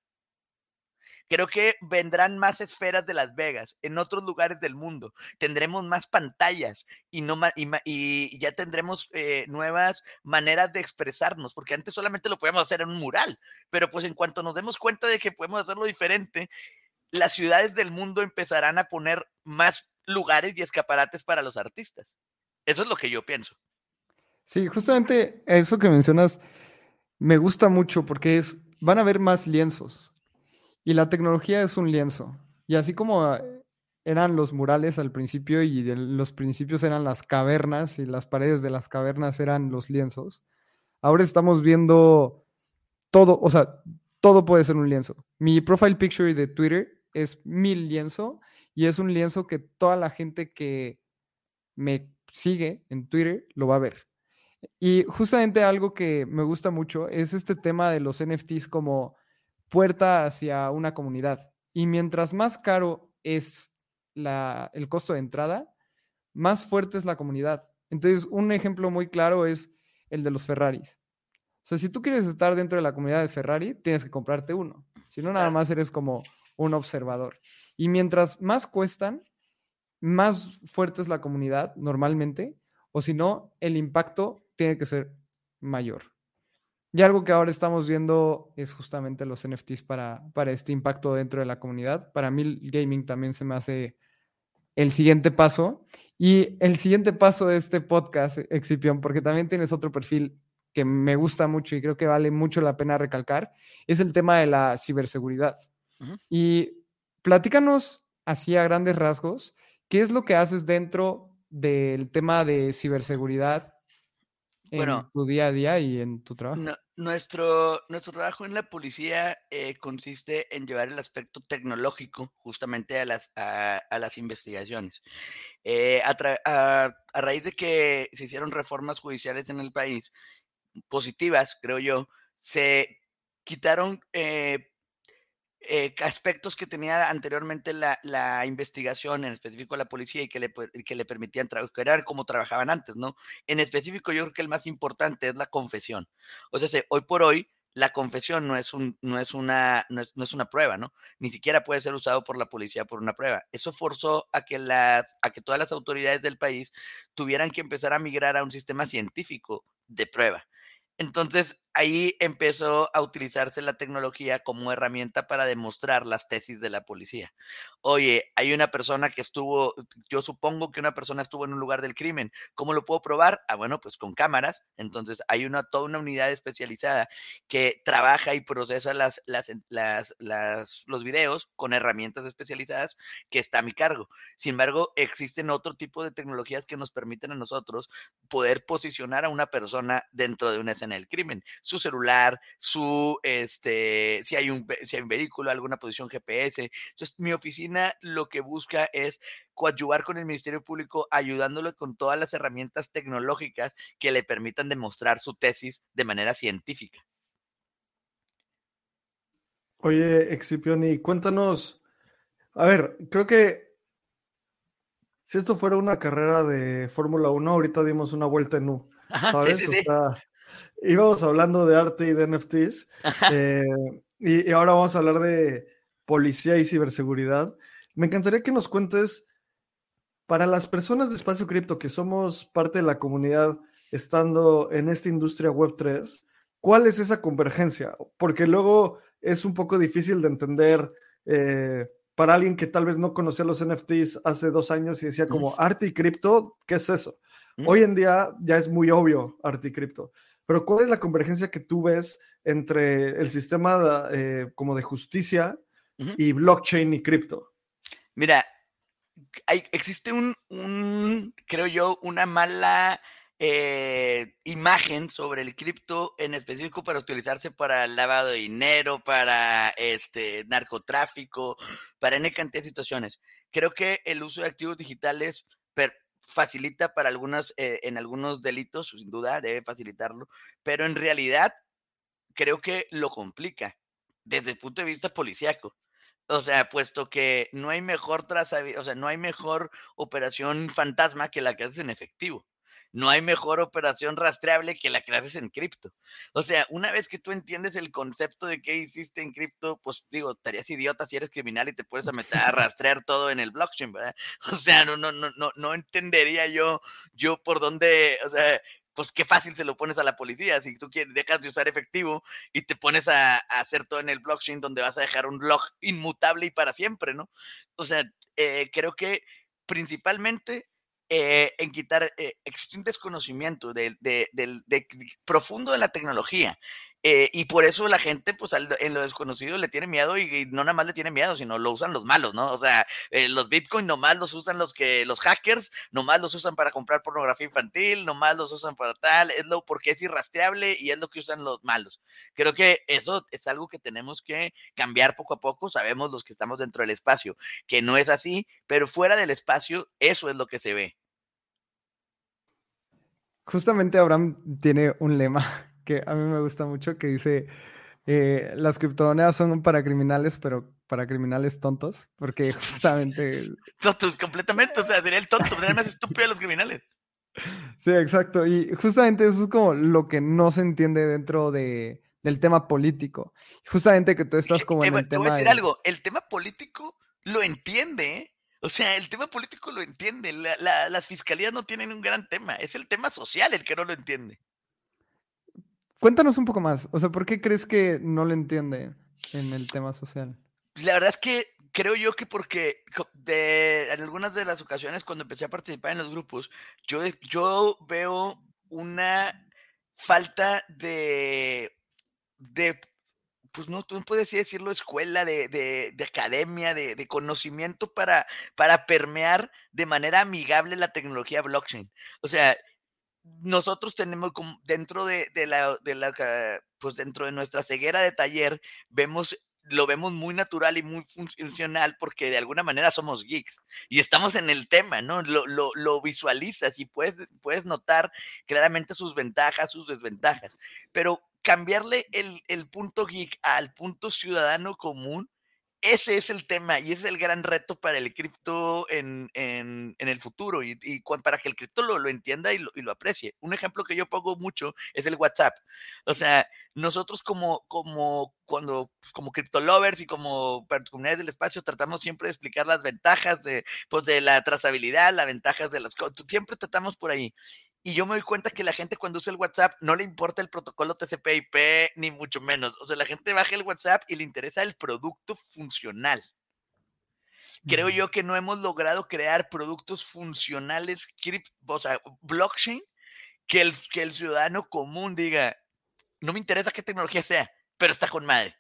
S3: Creo que vendrán más esferas de Las Vegas en otros lugares del mundo. Tendremos más pantallas y, no y ya tendremos eh, nuevas maneras de expresarnos, porque antes solamente lo podíamos hacer en un mural, pero pues en cuanto nos demos cuenta de que podemos hacerlo diferente, las ciudades del mundo empezarán a poner más lugares y escaparates para los artistas. Eso es lo que yo pienso.
S2: Sí, justamente eso que mencionas me gusta mucho porque es, van a haber más lienzos y la tecnología es un lienzo. Y así como eh, eran los murales al principio y los principios eran las cavernas y las paredes de las cavernas eran los lienzos. Ahora estamos viendo todo, o sea, todo puede ser un lienzo. Mi profile picture de Twitter es mi lienzo y es un lienzo que toda la gente que me sigue en Twitter lo va a ver. Y justamente algo que me gusta mucho es este tema de los NFTs como puerta hacia una comunidad. Y mientras más caro es el costo de entrada, más fuerte es la comunidad. Entonces, un ejemplo muy claro es el de los Ferraris. O sea, si tú quieres estar dentro de la comunidad de Ferrari, tienes que comprarte uno. Si no, nada más eres como un observador. Y mientras más cuestan, más fuerte es la comunidad normalmente, o si no, el impacto tiene que ser mayor. Y algo que ahora estamos viendo es justamente los NFTs para, para este impacto dentro de la comunidad. Para mí, el gaming también se me hace el siguiente paso. Y el siguiente paso de este podcast, Excipión, porque también tienes otro perfil que me gusta mucho y creo que vale mucho la pena recalcar, es el tema de la ciberseguridad. Y platícanos así a grandes rasgos, ¿qué es lo que haces dentro del tema de ciberseguridad en tu día a día y en tu trabajo?
S3: nuestro, nuestro trabajo en la policía eh, consiste en llevar el aspecto tecnológico justamente a las, a, las investigaciones. Eh, a, raíz de que se hicieron reformas judiciales en el país, positivas, creo yo, se quitaron eh, eh, aspectos que tenía anteriormente la, la, investigación, en específico la policía, y que le, que le permitían trabajar como trabajaban antes, ¿no? En específico, yo creo que el más importante es la confesión. O sea, hoy por hoy, la confesión no es, un, no, es una, no, es, una prueba, ¿no? Ni siquiera puede ser usado por la policía por una prueba. Eso forzó a que, las, a que todas las autoridades del país tuvieran que empezar a migrar a un sistema científico de prueba. Entonces, ahí empezó a utilizarse la tecnología como herramienta para demostrar las tesis de la policía. Oye, hay una persona que estuvo, yo supongo que una persona estuvo en un lugar del crimen. ¿Cómo lo puedo probar? Ah, bueno, pues con cámaras. Entonces hay una toda una unidad especializada que trabaja y procesa las, las, las, los videos con herramientas especializadas que está a mi cargo. Sin embargo, existen otro tipo de tecnologías que nos permiten a nosotros poder posicionar a una persona dentro de una escena del crimen su celular, su, este, si hay un, si hay un vehículo, alguna posición GPS. Entonces, mi oficina lo que busca es coadyuvar con el Ministerio Público, ayudándolo con todas las herramientas tecnológicas que le permitan demostrar su tesis de manera científica.
S1: Oye, Excipioni, cuéntanos, a ver, creo que si esto fuera una carrera de Fórmula 1, ahorita dimos una vuelta en U, ¿sabes? O sea, íbamos hablando de arte y de NFTs. Eh, y, ahora vamos a hablar de policía y ciberseguridad. Me encantaría que nos cuentes, para las personas de Espacio Cripto que somos parte de la comunidad estando en esta industria Web3, ¿cuál es esa convergencia? Porque luego es un poco difícil de entender eh, para alguien que tal vez no conocía los NFTs hace dos años y decía como arte y cripto, ¿qué es eso? Hoy en día ya es muy obvio arte y cripto. Pero ¿cuál es la convergencia que tú ves entre el sistema eh, como de justicia y blockchain y cripto?
S3: Mira, hay, existe un, creo yo, una mala eh, imagen sobre el cripto en específico para utilizarse para lavado de dinero, para este narcotráfico, para N cantidad de situaciones. Creo que el uso de activos digitales facilita para algunas, eh, en algunos delitos, sin duda, debe facilitarlo, pero en realidad creo que lo complica desde el punto de vista policíaco. O sea, puesto que no hay mejor trazabilidad, o sea, no hay mejor operación fantasma que la que haces en efectivo no hay mejor operación rastreable que la que haces en cripto. O sea, una vez que tú entiendes el concepto de qué hiciste en cripto, pues digo, estarías idiota si eres criminal y te puedes meter a rastrear todo en el blockchain, ¿verdad? O sea, no, no, no, no, no entendería yo, yo por dónde, o sea, pues qué fácil se lo pones a la policía. Si tú quieres, dejas de usar efectivo y te pones a, hacer todo en el blockchain donde vas a dejar un log inmutable y para siempre, ¿no? O sea, eh, creo que principalmente eh, en quitar, eh, existe un desconocimiento de, profundo de la tecnología Eh, y por eso la gente, pues en lo desconocido le tiene miedo y, no nada más le tiene miedo, sino lo usan los malos, ¿no? O sea, eh, los Bitcoin nomás los usan los que, los hackers, nomás los usan para comprar pornografía infantil, nomás los usan para tal, es lo porque es irrastreable y es lo que usan los malos. Creo que eso es algo que tenemos que cambiar poco a poco. Sabemos los que estamos dentro del espacio que no es así, pero fuera del espacio, eso es lo que se ve.
S2: Justamente Abraham tiene un lema que a mí me gusta mucho, que dice, eh, las criptomonedas son para criminales, pero para criminales tontos, porque justamente...
S3: Tontos, completamente, o sea, sería el tonto, sería más estúpido de los criminales.
S2: Sí, exacto, y justamente eso es como lo que no se entiende dentro de, del tema político. Justamente que tú estás como en el tema...
S3: Voy a decir algo, el tema político lo entiende, ¿eh? O sea, el tema político lo entiende. las fiscalías no tienen un gran tema. Es el tema social el que no lo entiende.
S2: Cuéntanos un poco más. O sea, ¿por qué crees que no lo entiende en el tema social?
S3: La verdad es que creo yo que porque de, en algunas de las ocasiones cuando empecé a participar en los grupos, yo, yo veo una falta de, de pues no, tú no puedes decirlo escuela, de, de, de academia, de, de, conocimiento para, para permear de manera amigable la tecnología blockchain. O sea, nosotros tenemos dentro de, la, de la, pues dentro de nuestra ceguera de taller, vemos lo vemos muy natural y muy funcional porque de alguna manera somos geeks y estamos en el tema, ¿no? Lo, lo, lo, visualizas y puedes, puedes notar claramente sus ventajas, sus desventajas, pero cambiarle el, el punto geek al punto ciudadano común ese es el tema y ese es el gran reto para el cripto en, en, en, el futuro y, y para que el cripto lo, lo entienda y lo, y lo, aprecie. Un ejemplo que yo pongo mucho es el WhatsApp. O sea, nosotros como, como cuando, pues, como cripto lovers y como comunidades del espacio tratamos siempre de explicar las ventajas de, pues, de la trazabilidad, las ventajas de las cosas. Siempre tratamos por ahí. Y yo me doy cuenta que la gente cuando usa el WhatsApp no le importa el protocolo TCP/IP ni mucho menos. O sea, la gente baja el WhatsApp y le interesa el producto funcional. Creo yo que no hemos logrado crear productos funcionales, o sea, blockchain, que el, que el ciudadano común diga, no me interesa qué tecnología sea, pero está con madre.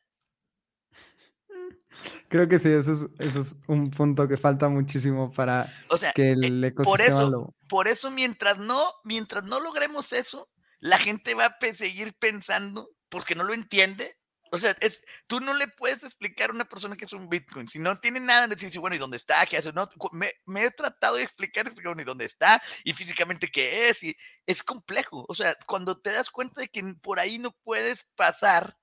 S2: Creo que sí, eso es, eso es un punto que falta muchísimo para que el ecosistema
S3: por eso,
S2: lo...
S3: Por eso, mientras no, mientras no logremos eso, la gente va a seguir pensando, porque no lo entiende. O sea, es, tú no le puedes explicar a una persona que es un Bitcoin. Si no tiene nada, de decir, bueno, ¿y dónde está? ¿Qué hace? No, me, me, he tratado de explicar, explicar, bueno, ¿y dónde está? Y físicamente qué es. Y es complejo. O sea, cuando te das cuenta de que por ahí no puedes pasar,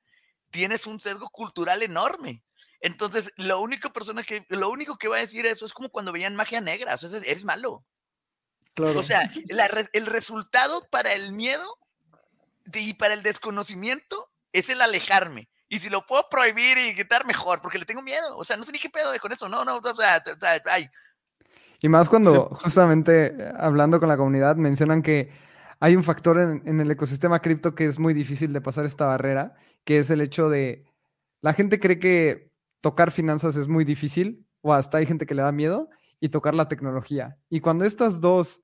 S3: tienes un sesgo cultural enorme. Entonces, lo único persona que, lo único que va a decir eso es como cuando veían magia negra, o sea, eres malo. Claro. O sea, la, el resultado para el miedo y para el desconocimiento es el alejarme. Y si lo puedo prohibir y quitar, mejor, porque le tengo miedo. O sea, no sé ni qué pedo con eso. No, no, o sea, ay.
S2: Y más cuando justamente hablando con la comunidad mencionan que hay un factor en, en el ecosistema cripto que es muy difícil de pasar esta barrera, que es el hecho de la gente cree que tocar finanzas es muy difícil, o hasta hay gente que le da miedo, y tocar la tecnología. Y cuando estas dos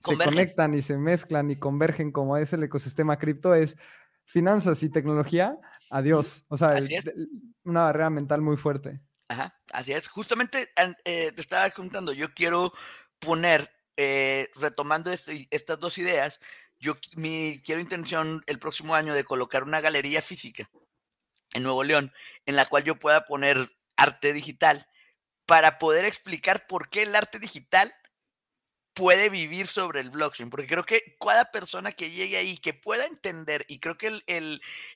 S2: se conectan y se mezclan y convergen como es el ecosistema cripto, es finanzas y tecnología, adiós. O sea, una barrera mental muy fuerte.
S3: Ajá, así es. Justamente eh, te estaba contando, yo quiero poner, eh, retomando este, estas dos ideas, yo mi quiero intención el próximo año de colocar una galería física en Nuevo León, en la cual yo pueda poner arte digital para poder explicar por qué el arte digital puede vivir sobre el blockchain, porque creo que cada persona que llegue ahí, que pueda entender, y creo que el,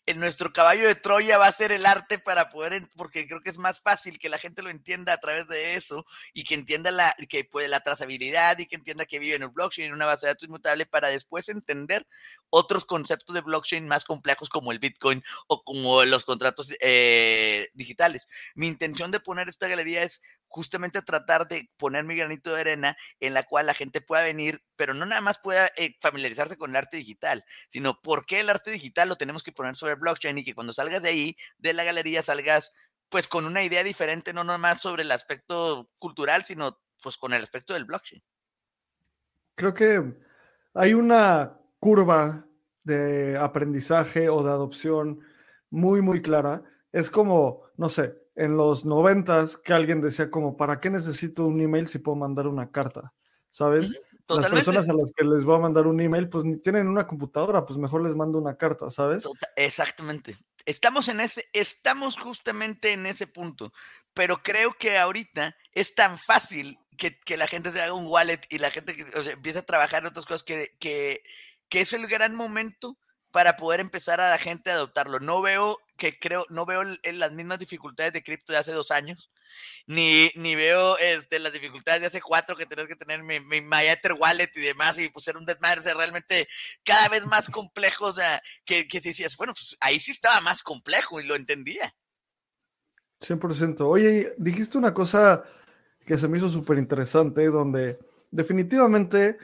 S3: el, nuestro caballo de Troya va a ser el arte para poder, porque creo que es más fácil que la gente lo entienda a través de eso, y que entienda la, que puede, la trazabilidad, y que entienda que vive en el blockchain, en una base de datos inmutable, para después entender otros conceptos de blockchain más complejos como el Bitcoin o como los contratos eh, digitales. Mi intención de poner esta galería es justamente tratar de poner mi granito de arena en la cual la gente pueda venir, pero no nada más pueda eh, familiarizarse con el arte digital, sino por qué el arte digital lo tenemos que poner sobre blockchain y que cuando salgas de ahí, de la galería, salgas pues con una idea diferente, no nada más sobre el aspecto cultural, sino pues con el aspecto del blockchain.
S1: Creo que hay una curva de aprendizaje o de adopción muy, muy clara. Es como, no sé, en los noventas que alguien decía como, ¿para qué necesito un email si puedo mandar una carta? ¿Sabes? Las personas a las que les voy a mandar un email, pues ni tienen una computadora, pues mejor les mando una carta, ¿sabes?
S3: Exactamente. Estamos en ese, estamos justamente en ese punto. Pero creo que ahorita es tan fácil que, la gente se haga un wallet y la gente que, empieza a trabajar en otras cosas que, que, que es el gran momento para poder empezar a la gente a adoptarlo. No veo que creo, no veo las mismas dificultades de cripto de hace dos años, ni, ni veo este, las dificultades de hace cuatro que tenés que tener mi, mi Wallet y demás, y pues un desmadre, ser realmente cada vez más complejo, o sea, que, que decías, bueno, pues ahí sí estaba más complejo y lo entendía.
S1: 100%. Oye, dijiste una cosa que se me hizo súper interesante, donde definitivamente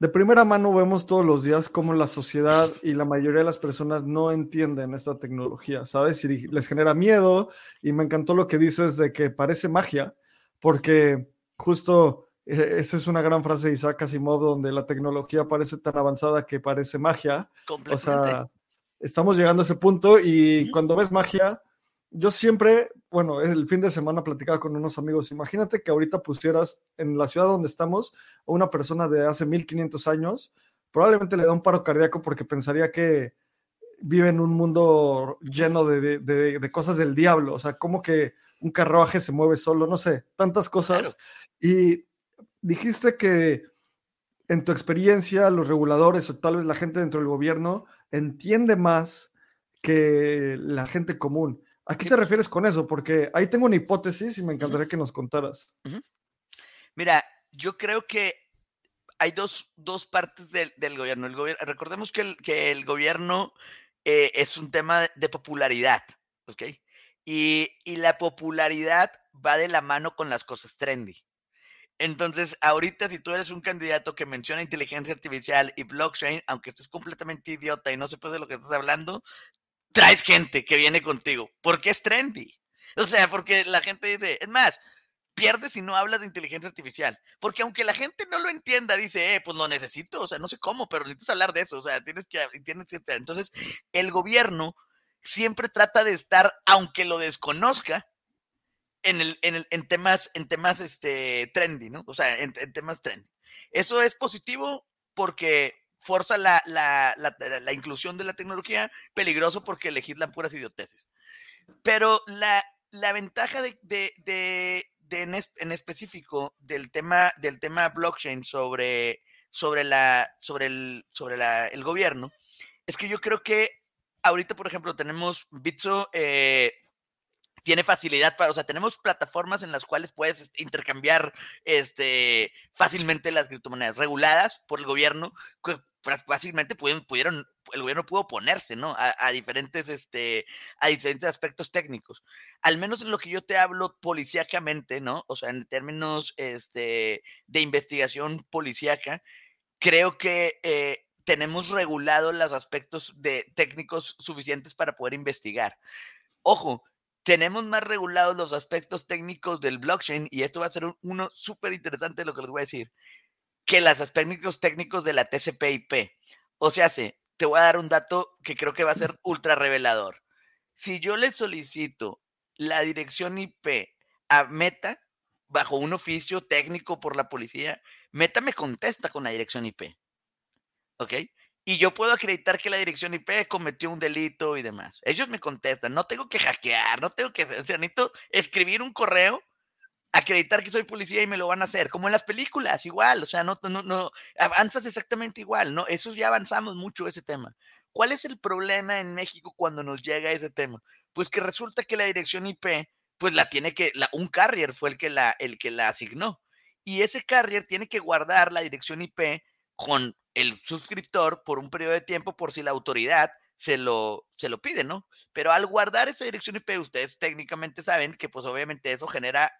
S1: de primera mano vemos todos los días cómo la sociedad y la mayoría de las personas no entienden esta tecnología, ¿sabes? Y les genera miedo y me encantó lo que dices de que parece magia, porque justo eh, esa es una gran frase de Isaac Asimov donde la tecnología parece tan avanzada que parece magia. O sea, estamos llegando a ese punto y cuando ves magia, yo siempre, bueno, el fin de semana platicaba con unos amigos, imagínate que ahorita pusieras en la ciudad donde estamos a una persona de hace 1500 años, probablemente le da un paro cardíaco porque pensaría que vive en un mundo lleno de, cosas del diablo, o sea, como que un carruaje se mueve solo, no sé, tantas cosas. Y dijiste que en tu experiencia los reguladores o tal vez la gente dentro del gobierno entiende más que la gente común. ¿A qué te refieres con eso? Porque ahí tengo una hipótesis y me encantaría que nos contaras.
S3: Mira, yo creo que hay dos, partes del, gobierno. El gobierno. Recordemos que el, que el gobierno eh, es un tema de popularidad, ¿ok? Y, y, la popularidad va de la mano con las cosas trendy. Entonces, ahorita si tú eres un candidato que menciona inteligencia artificial y blockchain, aunque estés completamente idiota y no sepas de lo que estás hablando, traes gente que viene contigo, porque es trendy. O sea, porque la gente dice, es más, pierdes si no hablas de inteligencia artificial. Porque aunque la gente no lo entienda, dice, eh, pues lo necesito, o sea, no sé cómo, pero necesitas hablar de eso, o sea, tienes que, tienes entonces, el gobierno siempre trata de estar, aunque lo desconozca, en el, en el, en temas, en temas, este, trendy, ¿no? O sea, en temas trendy. Eso es positivo porque forza la, la, la, inclusión de la tecnología, peligroso porque legislan puras idioteces. Pero la, la ventaja de, de, de, en, específico del tema, del tema blockchain sobre, sobre, la, sobre, el, sobre la, el gobierno es que yo creo que ahorita, por ejemplo, tenemos Bitso, eh, tiene facilidad para, o sea, tenemos plataformas en las cuales puedes intercambiar este, fácilmente las criptomonedas reguladas por el gobierno, fácilmente pudieron, pudieron, el gobierno pudo oponerse, ¿no? A, diferentes, este, a diferentes aspectos técnicos. Al menos en lo que yo te hablo policíacamente, ¿no? O sea, en términos, este, de investigación policíaca, creo que eh, tenemos regulado los aspectos de técnicos suficientes para poder investigar. Ojo, tenemos más regulados los aspectos técnicos del blockchain y esto va a ser uno súper interesante lo que les voy a decir que los aspectos técnicos de la TCP/IP. O sea, te voy a dar un dato que creo que va a ser ultra revelador. Si yo le solicito la dirección IP a Meta bajo un oficio técnico por la policía, Meta me contesta con la dirección IP. ¿Ok? Y yo puedo acreditar que la dirección IP cometió un delito y demás. Ellos me contestan, no tengo que hackear, no tengo que, o sea, necesito escribir un correo acreditar que soy policía y me lo van a hacer, como en las películas, igual, o sea, no, no, no, avanzas exactamente igual, ¿no? Eso ya avanzamos mucho ese tema. ¿Cuál es el problema en México cuando nos llega ese tema? Pues que resulta que la dirección IP, pues la tiene que, un carrier fue el que la, el que la asignó. Y ese carrier tiene que guardar la dirección IP con el suscriptor por un periodo de tiempo por si la autoridad se lo, se lo pide, ¿no? Pero al guardar esa dirección IP, ustedes técnicamente saben que pues obviamente eso genera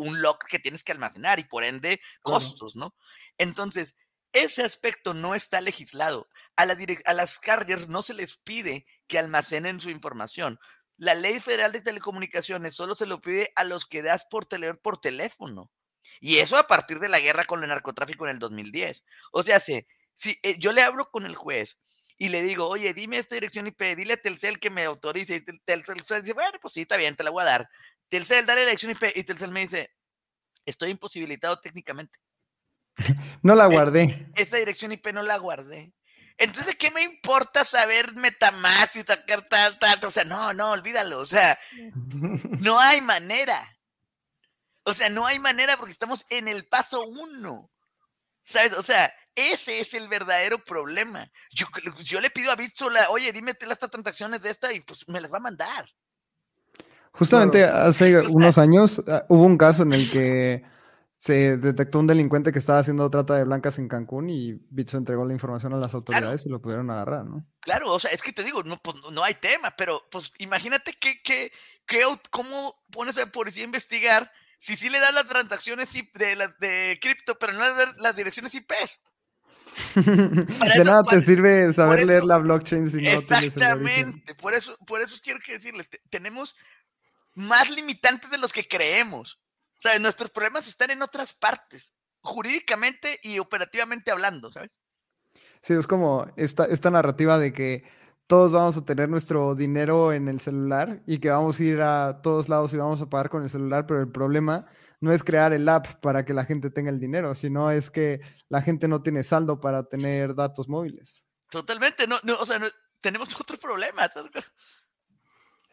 S3: un lock que tienes que almacenar y por ende costos, ¿no? Entonces, ese aspecto no está legislado. A, la a las carriers no se les pide que almacenen su información. La ley federal de telecomunicaciones solo se lo pide a los que das por, tele por teléfono. Y eso a partir de la guerra con el narcotráfico en el 2010. O sea, si, si eh, yo le hablo con el juez y le digo, oye, dime esta dirección IP, dile a Telcel que me autorice. Y Telcel dice, bueno, pues sí, está bien, te la voy a dar. Telcel, dale la dirección IP. Y Telcel me dice, estoy imposibilitado técnicamente.
S2: No la guardé.
S3: Esa dirección IP no la guardé. Entonces, ¿qué me importa saber Metamask y sacar tal, tal? O sea, no, no, olvídalo. O sea, no hay manera. O sea, no hay manera porque estamos en el paso uno. ¿Sabes? O sea, ese es el verdadero problema. Yo, yo le pido a Bitsola, oye, dime las transacciones de esta y pues me las va a mandar.
S2: Justamente hace unos años ah, hubo un caso en el que se detectó un delincuente que estaba haciendo trata de blancas en Cancún y Bitso entregó la información a las autoridades y lo pudieron agarrar, ¿no?
S3: Claro, o sea, es que te digo, no, pues, no hay tema, pero pues imagínate que, que, que cómo pones a la policía a investigar si sí le das las transacciones de, de cripto, pero no le das las direcciones IPs.
S2: de nada te sirve saber leer la blockchain si no
S3: Exactamente, por eso, por eso quiero que decirles, tenemos más limitantes de los que creemos. O sea, nuestros problemas están en otras partes, jurídicamente y operativamente hablando, ¿sabes?
S2: Sí, es como esta, esta narrativa de que todos vamos a tener nuestro dinero en el celular y que vamos a ir a todos lados y vamos a pagar con el celular, pero el problema no es crear el app para que la gente tenga el dinero, sino es que la gente no tiene saldo para tener datos móviles.
S3: Totalmente, no, no o sea, tenemos otro problema.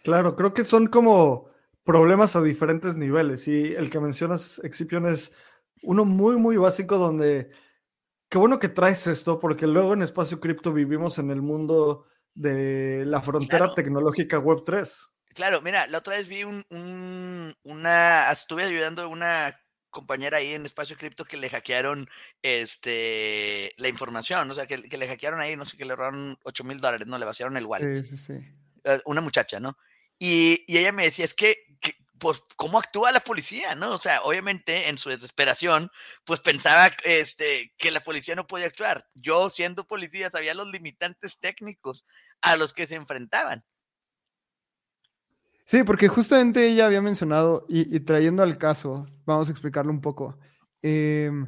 S1: Claro, creo que son como problemas a diferentes niveles. Y el que mencionas, Excipion, es uno muy, muy básico donde, qué bueno que traes esto, porque luego en Espacio Cripto vivimos en el mundo de la frontera tecnológica Web 3.
S3: Claro, mira, la otra vez vi un, una, estuve ayudando a una compañera ahí en Espacio Cripto que le hackearon este la información, o sea, que, le hackearon ahí, no sé, que le robaron 8 mil dólares, no, le vaciaron el wallet. Sí, sí, sí. Eh, una muchacha, ¿no? Y, ella me decía, es que, pues, ¿cómo actúa la policía, no? O sea, obviamente, en su desesperación, pues pensaba este, que la policía no podía actuar. Yo, siendo policía, sabía los limitantes técnicos a los que se enfrentaban.
S2: Sí, porque justamente ella había mencionado, y, trayendo al caso, vamos a explicarlo un poco. Em,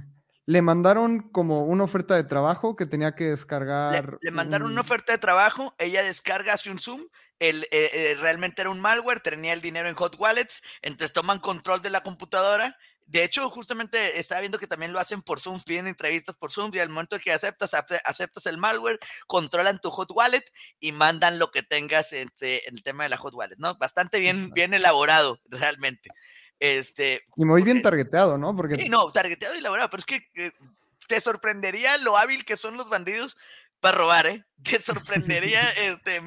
S2: le mandaron como una oferta de trabajo que tenía que descargar.
S3: Le, mandaron una oferta de trabajo, ella descarga, hace un Zoom, el, eh, eh, realmente era un malware, tenía el dinero en hot wallets, entonces toman control de la computadora. De hecho, justamente estaba viendo que también lo hacen por Zoom, piden entrevistas por Zoom y al momento que aceptas, aceptas el malware, controlan tu hot wallet y mandan lo que tengas en, el tema de la hot wallet, ¿no? Bastante bien, bien elaborado, realmente. Este,
S2: y muy bien targeteado, ¿no?
S3: Porque... Sí, no, targeteado y elaborado, pero es que eh, te sorprendería lo hábil que son los bandidos para robar, ¿eh? Te sorprendería, este,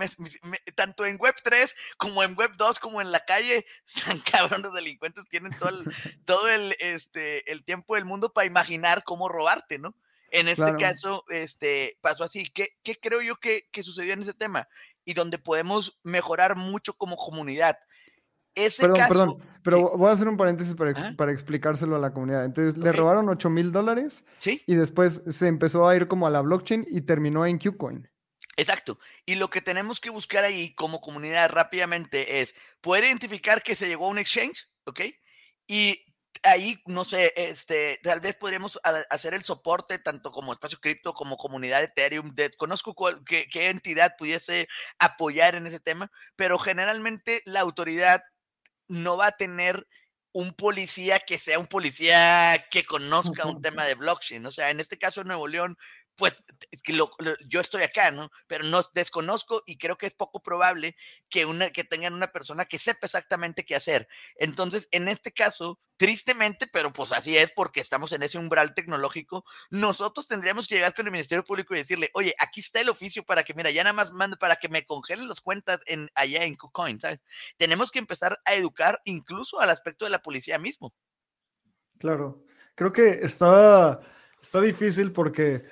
S3: tanto en Web 3 como en Web 2 como en la calle, tan cabrón los delincuentes tienen todo el, todo el, este, el tiempo del mundo para imaginar cómo robarte, ¿no? En este caso, este, pasó así. ¿Qué, qué creo yo que, que sucedió en ese tema? Y donde podemos mejorar mucho como comunidad
S2: perdón, perdón, pero voy a hacer un paréntesis para, para explicárselo a la comunidad. Entonces, le robaron 8 mil dólares y después se empezó a ir como a la blockchain y terminó en Qcoin.
S3: Exacto. Y lo que tenemos que buscar ahí como comunidad rápidamente es poder identificar que se llegó a un exchange, ¿ok? Y ahí, no sé, este, tal vez podríamos hacer el soporte tanto como espacio cripto como comunidad Ethereum. Desconozco qué, qué entidad pudiese apoyar en ese tema, pero generalmente la autoridad no va a tener un policía que sea un policía que conozca un tema de blockchain. O sea, en este caso Nuevo León pues yo estoy acá, ¿no? Pero no desconozco y creo que es poco probable que, una, que tengan una persona que sepa exactamente qué hacer. Entonces, en este caso, tristemente, pero pues así es porque estamos en ese umbral tecnológico, nosotros tendríamos que llegar con el Ministerio Público y decirle, oye, aquí está el oficio para que, mira, ya nada más mande para que me congelen las cuentas en, allá en KuCoin, ¿sabes? Tenemos que empezar a educar incluso al aspecto de la policía mismo.
S1: Claro, creo que está, está difícil porque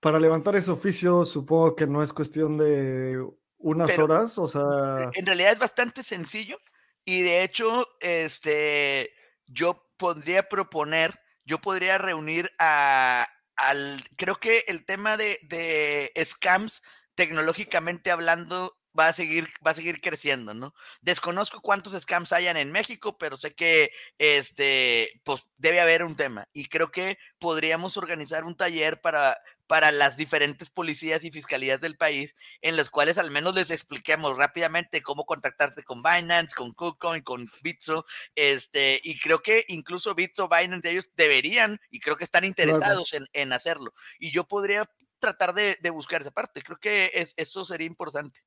S1: para levantar ese oficio supongo que no es cuestión de unas horas, o sea...
S3: En realidad es bastante sencillo y de hecho, este, yo podría proponer, yo podría reunir a, al, creo que el tema de, de scams tecnológicamente hablando va a seguir, va a seguir creciendo, ¿no? Desconozco cuántos scams hayan en México, pero sé que este, pues debe haber un tema. Y creo que podríamos organizar un taller para, para las diferentes policías y fiscalías del país, en las cuales al menos les expliquemos rápidamente cómo contactarte con Binance, con KuCoin, con Bitso, este, y creo que incluso Bitso, Binance, ellos deberían, y creo que están interesados en, en, hacerlo. Y yo podría tratar de, de buscar esa parte, creo que es, eso sería importante.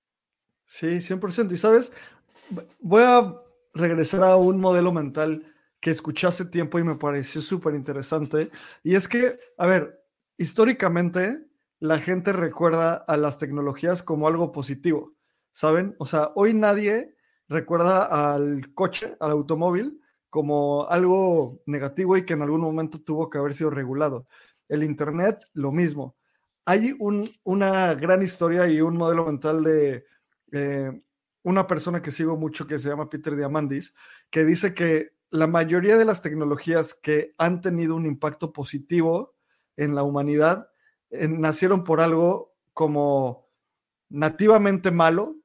S1: Sí, 100%. Y sabes, voy a regresar a un modelo mental que escuché hace tiempo y me pareció súper interesante. Y es que, a ver, históricamente la gente recuerda a las tecnologías como algo positivo, ¿saben? O sea, hoy nadie recuerda al coche, al automóvil, como algo negativo y que en algún momento tuvo que haber sido regulado. El Internet, lo mismo. Hay un, una gran historia y un modelo mental de eh, una persona que sigo mucho que se llama Peter Diamandis, que dice que la mayoría de las tecnologías que han tenido un impacto positivo en la humanidad eh, nacieron por algo como nativamente malo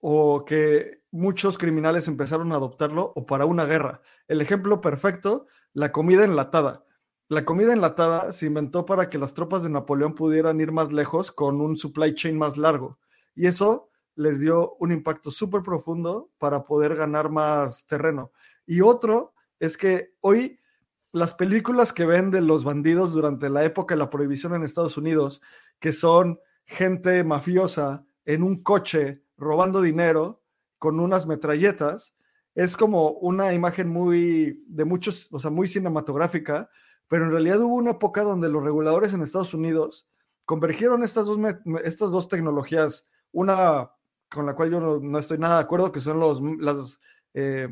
S1: o que muchos criminales empezaron a adoptarlo o para una guerra. El ejemplo perfecto, la comida enlatada. La comida enlatada se inventó para que las tropas de Napoleón pudieran ir más lejos con un supply chain más largo. Y eso les dio un impacto súper profundo para poder ganar más terreno. Y otro es que hoy las películas que ven de los bandidos durante la época de la prohibición en Estados Unidos, que son gente mafiosa en un coche robando dinero con unas metralletas, es como una imagen muy de muchos, o sea, muy cinematográfica, pero en realidad hubo una época donde los reguladores en Estados Unidos convergieron estas dos, estas dos tecnologías, una con la cual yo no, estoy nada de acuerdo, que son los, las eh,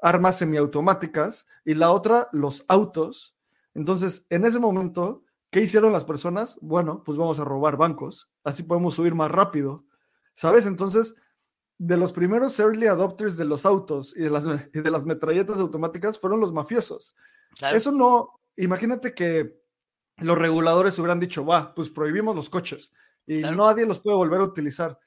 S1: armas semiautomáticas, y la otra, los autos. Entonces, en ese momento, ¿qué hicieron las personas? Bueno, pues vamos a robar bancos, así podemos subir más rápido, ¿sabes? Entonces, de los primeros early adopters de los autos y de las, de las metralletas automáticas fueron los mafiosos. Eso no, imagínate que los reguladores hubieran dicho, va, pues prohibimos los coches y nadie los puede volver a utilizar.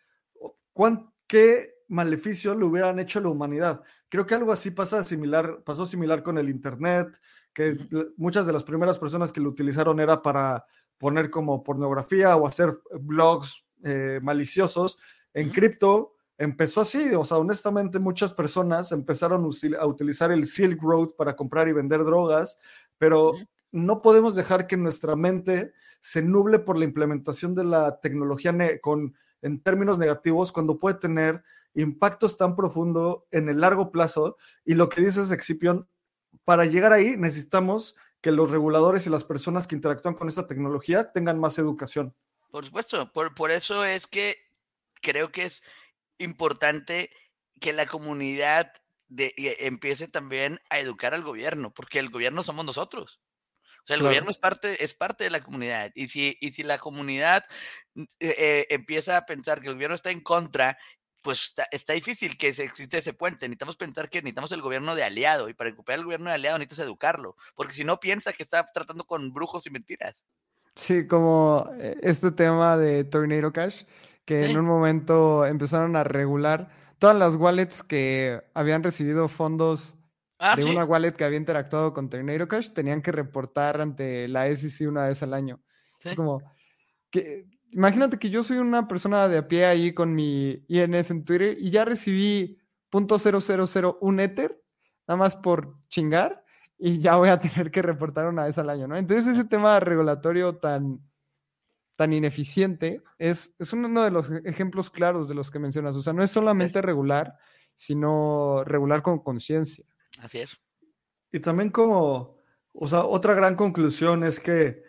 S1: ¿qué maleficio le hubieran hecho a la humanidad? Creo que algo así pasa similar, pasó similar con el Internet, que muchas de las primeras personas que lo utilizaron era para poner como pornografía o hacer blogs eh, maliciosos. En cripto empezó así, o sea, honestamente muchas personas empezaron a utilizar el Silk Road para comprar y vender drogas, pero no podemos dejar que nuestra mente se nuble por la implementación de la tecnología con en términos negativos cuando puede tener impactos tan profundo en el largo plazo. Y lo que dices, Excipión, para llegar ahí necesitamos que los reguladores y las personas que interactúan con esta tecnología tengan más educación.
S3: Por supuesto, por, por eso es que creo que es importante que la comunidad de, empiece también a educar al gobierno, porque el gobierno somos nosotros. O sea, el gobierno es parte, es parte de la comunidad. Y si, y si la comunidad eh, eh, empieza a pensar que el gobierno está en contra, pues está, difícil que exista ese puente. Necesitamos pensar que necesitamos el gobierno de aliado. Y para recuperar el gobierno de aliado necesitas educarlo. Porque si no, piensa que está tratando con brujos y mentiras.
S2: Sí, como eh, este tema de Tornado Cash, que en un momento empezaron a regular todas las wallets que habían recibido fondos Ah, de una wallet que había interactuado con Tornado Cash, tenían que reportar ante la SEC una vez al año. Es como, que, imagínate que yo soy una persona de a pie ahí con mi INS en Twitter y ya recibí .0001 Ether, nada más por chingar, y ya voy a tener que reportar una vez al año, ¿no? Entonces ese tema regulatorio tan, tan ineficiente es, es uno de los ejemplos claros de los que mencionas. O sea, no es solamente regular, sino regular con conciencia.
S3: Así es.
S1: Y también como, o sea, otra gran conclusión es que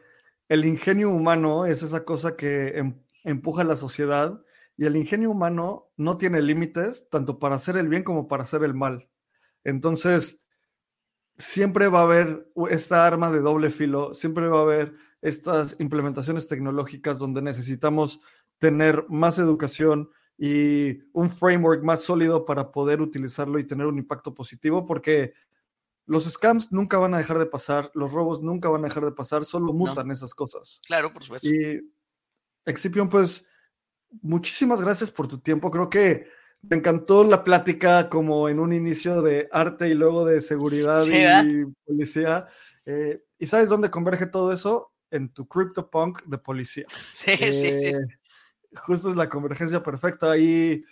S1: el ingenio humano es esa cosa que em, empuja a la sociedad y el ingenio humano no tiene límites tanto para hacer el bien como para hacer el mal. Entonces, siempre va a haber esta arma de doble filo, siempre va a haber estas implementaciones tecnológicas donde necesitamos tener más educación, y un framework más sólido para poder utilizarlo y tener un impacto positivo, porque los scams nunca van a dejar de pasar, los robos nunca van a dejar de pasar, solo mutan esas cosas.
S3: Claro, por supuesto.
S1: Y Excipion, pues, muchísimas gracias por tu tiempo. Creo que me encantó la plática como en un inicio de arte y luego de seguridad y policía. Eh, ¿Y sabes dónde converge todo eso? en tu CryptoPunk de policía.
S3: Sí, sí, sí.
S1: Eh, justo es la convergencia perfecta. Y,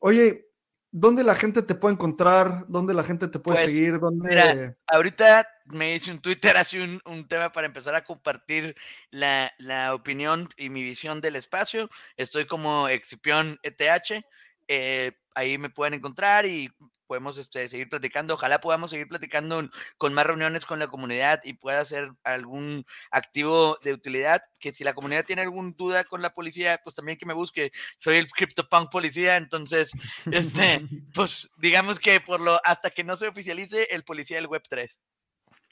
S1: oye, ¿dónde la gente te puede encontrar? ¿Dónde la gente te puede
S3: Pues,
S1: seguir? ¿Dónde...
S3: Mira, ahorita me hice un Twitter, hace un, un tema para empezar a compartir la, la opinión y mi visión del espacio. Estoy como Excipión ETH. eh, ahí me pueden encontrar y podemos este, seguir platicando. Ojalá podamos seguir platicando con más reuniones con la comunidad y pueda ser algún activo de utilidad. Que si la comunidad tiene alguna duda con la policía, pues también que me busque. Soy el CryptoPunk policía, entonces, este, pues digamos que por lo hasta que no se oficialice el policía del Web 3.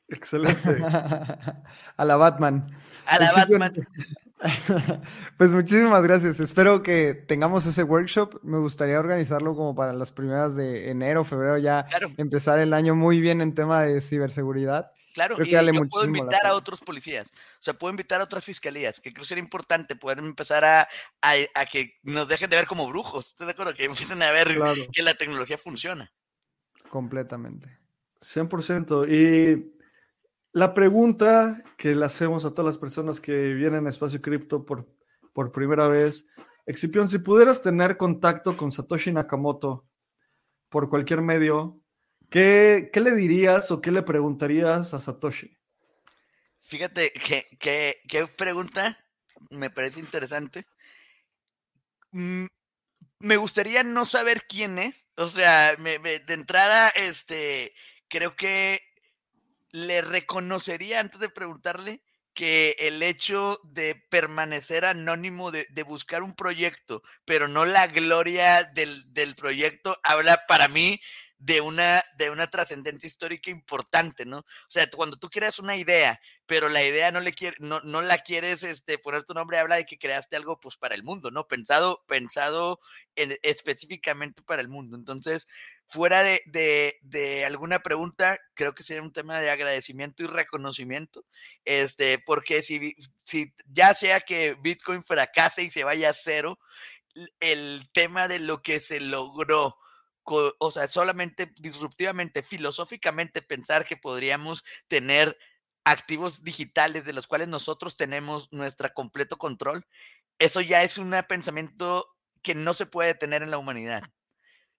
S1: Excelente.
S2: a la Batman.
S3: A la
S2: Excipión-
S3: Batman.
S2: Pues muchísimas gracias. Espero que tengamos ese workshop. Me gustaría organizarlo como para las primeras de enero, febrero, ya
S3: Claro,
S2: empezar el año muy bien en tema de ciberseguridad.
S3: claro.
S2: creo
S3: Y yo puedo invitar a otros policías. O sea, puedo invitar a otras fiscalías, que creo que sería importante poder empezar a, a, a que nos dejen de ver como brujos. ¿Estás de acuerdo? Que empiecen a ver
S1: Claro.
S3: que la tecnología funciona.
S2: Completamente.
S1: 100%. Y la pregunta que le hacemos a todas las personas que vienen a Espacio Cripto por, por primera vez, Excipión, si pudieras tener contacto con Satoshi Nakamoto por cualquier medio, ¿qué, qué le dirías o qué le preguntarías a Satoshi?
S3: Fíjate que, que, qué pregunta me parece interesante. Mm, Me gustaría no saber quién es. O sea, me- de entrada, este, creo que le reconocería antes de preguntarle que el hecho de permanecer anónimo, de, buscar un proyecto, pero no la gloria del, del proyecto, habla para mí de una, de una trascendencia histórica importante, ¿no? O sea, cuando tú creas una idea, pero la idea no le quiere, no, no la quieres este, poner tu nombre, habla de que creaste algo pues para el mundo, ¿no? Pensado, pensado en- específicamente para el mundo. Entonces, fuera de, alguna pregunta, creo que sería un tema de agradecimiento y reconocimiento, este, porque si, si ya sea que Bitcoin fracase y se vaya a cero, el tema de lo que se logró, o sea, solamente disruptivamente, filosóficamente pensar que podríamos tener activos digitales de los cuales nosotros tenemos nuestro completo control, eso ya es un pensamiento que no se puede tener en la humanidad.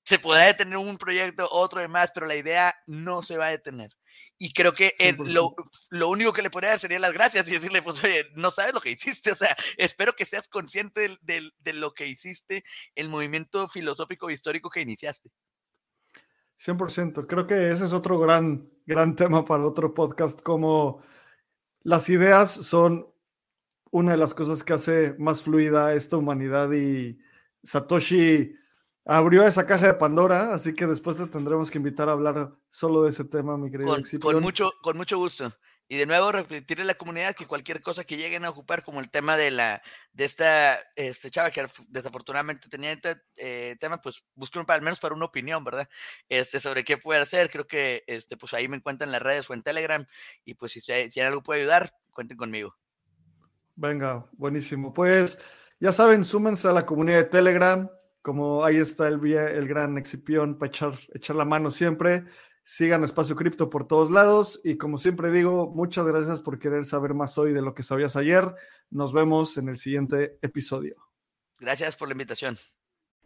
S3: Se podrá detener un proyecto, otro demás, pero la idea no se va a detener. Y creo que el- lo,
S1: 100%.
S3: lo único que le podría dar sería las gracias y decirle, pues, oye, no sabes lo que hiciste, o sea, espero que seas consciente del- de lo que hiciste, el movimiento filosófico e histórico que iniciaste.
S1: 100%. Creo que ese es otro gran, gran tema para otro podcast, como las ideas son una de las cosas que hace más fluida esta humanidad y Satoshi abrió esa caja de Pandora, así que después te tendremos que invitar a hablar solo de ese tema, mi querido
S3: Con, con mucho, con mucho gusto. Y de nuevo repetirle a la comunidad que cualquier cosa que lleguen a ocupar, como el tema de la de esta este chava que af- desafortunadamente tenía este eh, tema, pues busquen para al menos para una opinión, ¿verdad? Este sobre qué puede hacer. Creo que este pues ahí me encuentran en las redes o en Telegram y pues si, si algo puede ayudar, cuenten conmigo.
S1: Venga, buenísimo. Pues ya saben, súmense a la comunidad de Telegram. Como ahí está el, gran Excipión para echar la mano siempre. Sigan Espacio Cripto por todos lados. Y como siempre digo, muchas gracias por querer saber más hoy de lo que sabías ayer. Nos vemos en el siguiente episodio.
S3: Gracias por la invitación.